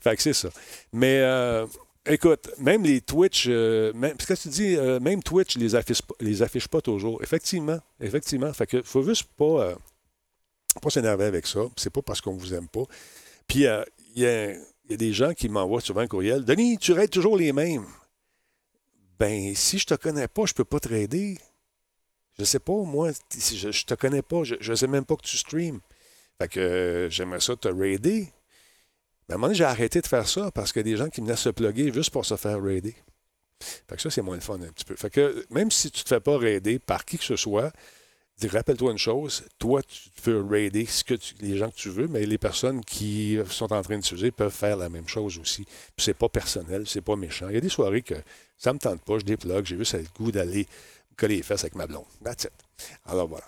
Fait que c'est ça. Mais euh, écoute, même les Twitch, euh, même, parce que tu dis, euh, même Twitch les affiche, les affiche pas toujours. Effectivement, effectivement. Fait que faut juste pas, euh, pas s'énerver avec ça. C'est pas parce qu'on vous aime pas. Puis il y, a, des gens qui m'envoient souvent un courriel. Denis, tu raides toujours les mêmes. Ben, si je te connais pas, je peux pas te raider. Je sais pas, moi, je, je te connais pas, je, je sais même pas que tu streams. Fait que j'aimerais ça te raider. Mais à un moment donné, j'ai arrêté de faire ça parce a des gens qui venaient se plugger juste pour se faire raider. Fait que ça, c'est moins le fun un petit peu. Fait que même si tu te fais pas raider par qui que ce soit, rappelle-toi une chose, toi, tu peux raider ce que les gens que tu veux, mais les personnes qui sont en train de s'user peuvent faire la même chose aussi. Puis c'est pas personnel, c'est pas méchant. Il y a des soirées que ça me tente pas, je déplogue, j'ai juste le goût d'aller coller les fesses avec ma blonde. That's it. Alors voilà.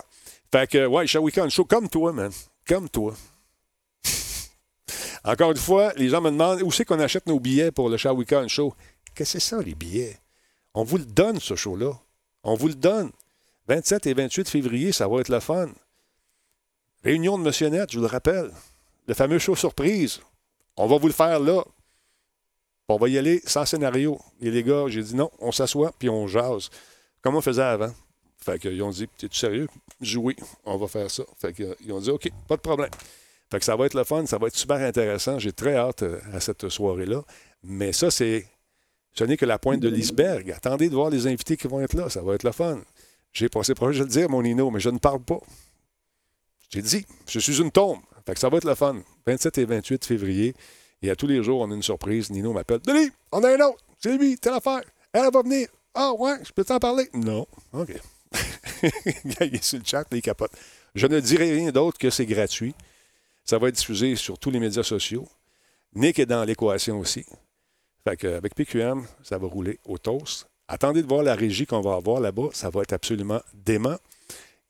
Fait que, ouais, Show Weekend Show, comme toi, man. Comme toi. Encore une fois, les gens me demandent où c'est qu'on achète nos billets pour le Weekend Show? Qu'est-ce que c'est ça, les billets? On vous le donne, ce show-là. On vous le donne. 27 et 28 février, ça va être le fun. Réunion de Net, je vous le rappelle. Le fameux show surprise. On va vous le faire là. On va y aller sans scénario. Et les gars, j'ai dit non, on s'assoit puis on jase. Comme on faisait avant. Fait qu'ils ont dit, t'es-tu sérieux? J'ai oui, on va faire ça. Fait qu'ils ont dit, OK, pas de problème. Fait que ça va être le fun, ça va être super intéressant. J'ai très hâte euh, à cette soirée-là. Mais ça, c'est. Ce n'est que la pointe de l'iceberg. Attendez de voir les invités qui vont être là. Ça va être le fun. J'ai passé proche de le dire, mon Nino, mais je ne parle pas. J'ai dit, je suis une tombe. Fait que ça va être le fun. 27 et 28 février. Et à tous les jours, on a une surprise. Nino m'appelle. Denis, on a un autre. C'est lui, telle affaire. Elle va venir. Ah ouais, je peux t'en parler? Non. OK. il est sur le chat, là, il capote. Je ne dirai rien d'autre que c'est gratuit. Ça va être diffusé sur tous les médias sociaux. Nick est dans l'équation aussi. Fait qu'avec PQM, ça va rouler au toast. Attendez de voir la régie qu'on va avoir là-bas. Ça va être absolument dément.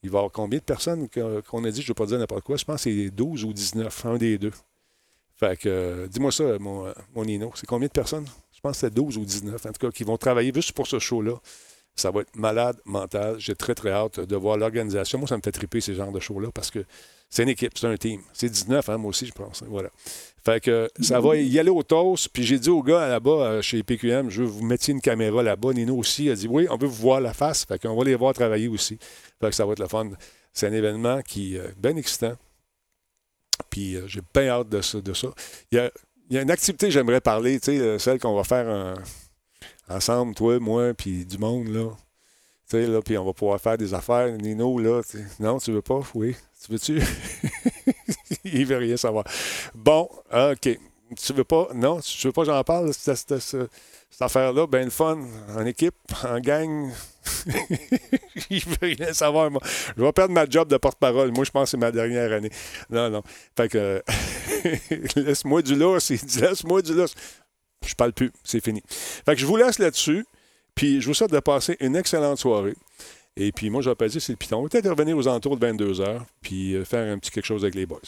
Il va y avoir combien de personnes qu'on a dit, je ne veux pas dire n'importe quoi, je pense que c'est 12 ou 19, un des deux. Fait que, dis-moi ça, mon, mon c'est combien de personnes? Je pense que c'est 12 ou 19, en tout cas, qui vont travailler juste pour ce show-là. Ça va être malade mental. J'ai très, très hâte de voir l'organisation. Moi, ça me fait triper ces genres de shows-là parce que c'est une équipe, c'est un team. C'est 19, hein, moi aussi, je pense. Voilà. Fait que ça va y aller au toast. Puis j'ai dit au gars là-bas, euh, chez PQM, je veux que vous mettiez une caméra là-bas. Nino aussi a dit oui, on veut vous voir la face. Fait qu'on va les voir travailler aussi. Fait que ça va être le fun. C'est un événement qui est bien excitant. Puis euh, j'ai bien hâte de ça. De ça. Il, y a, une activité que j'aimerais parler, tu sais, euh, celle qu'on va faire euh, ensemble, toi, moi, puis du monde, là. Tu là, puis on va pouvoir faire des affaires. Nino, là, non, tu veux pas? Oui. Tu veux-tu? Il veut rien savoir. Bon, OK. Tu veux pas? Non, tu veux pas que j'en parle, cette affaire-là? Ben, le fun, en équipe, en gang. Il veut rien savoir, moi. Je vais perdre ma job de porte-parole. Moi, je pense que c'est ma dernière année. Non, non. Fait que, laisse-moi du lousse. Il dit, laisse-moi du lousse. Je parle plus. C'est fini. Fait que je vous laisse là-dessus. Puis, je vous souhaite de passer une excellente soirée. Et puis, moi, je vais dire c'est le piton. On va peut-être revenir aux alentours de 22 h puis euh, faire un petit quelque chose avec les boys.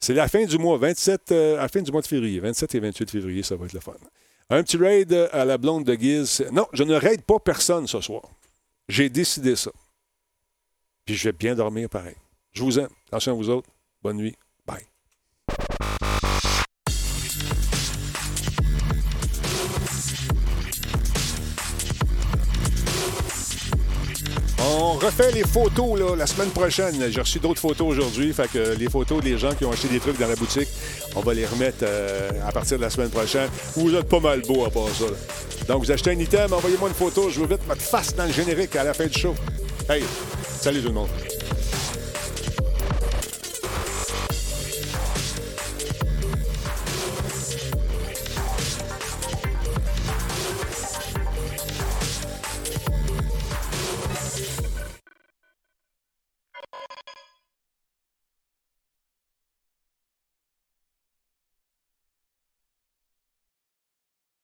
C'est la fin du mois, 27, euh, la fin du mois de février, 27 et 28 février, ça va être le fun. Un petit raid euh, à la blonde de Guise. Non, je ne raide pas personne ce soir. J'ai décidé ça. Puis je vais bien dormir pareil. Je vous aime. Attention à vous autres. Bonne nuit. Bye. On refait les photos là, la semaine prochaine. J'ai reçu d'autres photos aujourd'hui. Fait que les photos des gens qui ont acheté des trucs dans la boutique, on va les remettre euh, à partir de la semaine prochaine. Vous êtes pas mal beau à part ça. Donc, vous achetez un item, envoyez-moi une photo. Je veux vite mettre face dans le générique à la fin du show. Hey, salut tout le monde.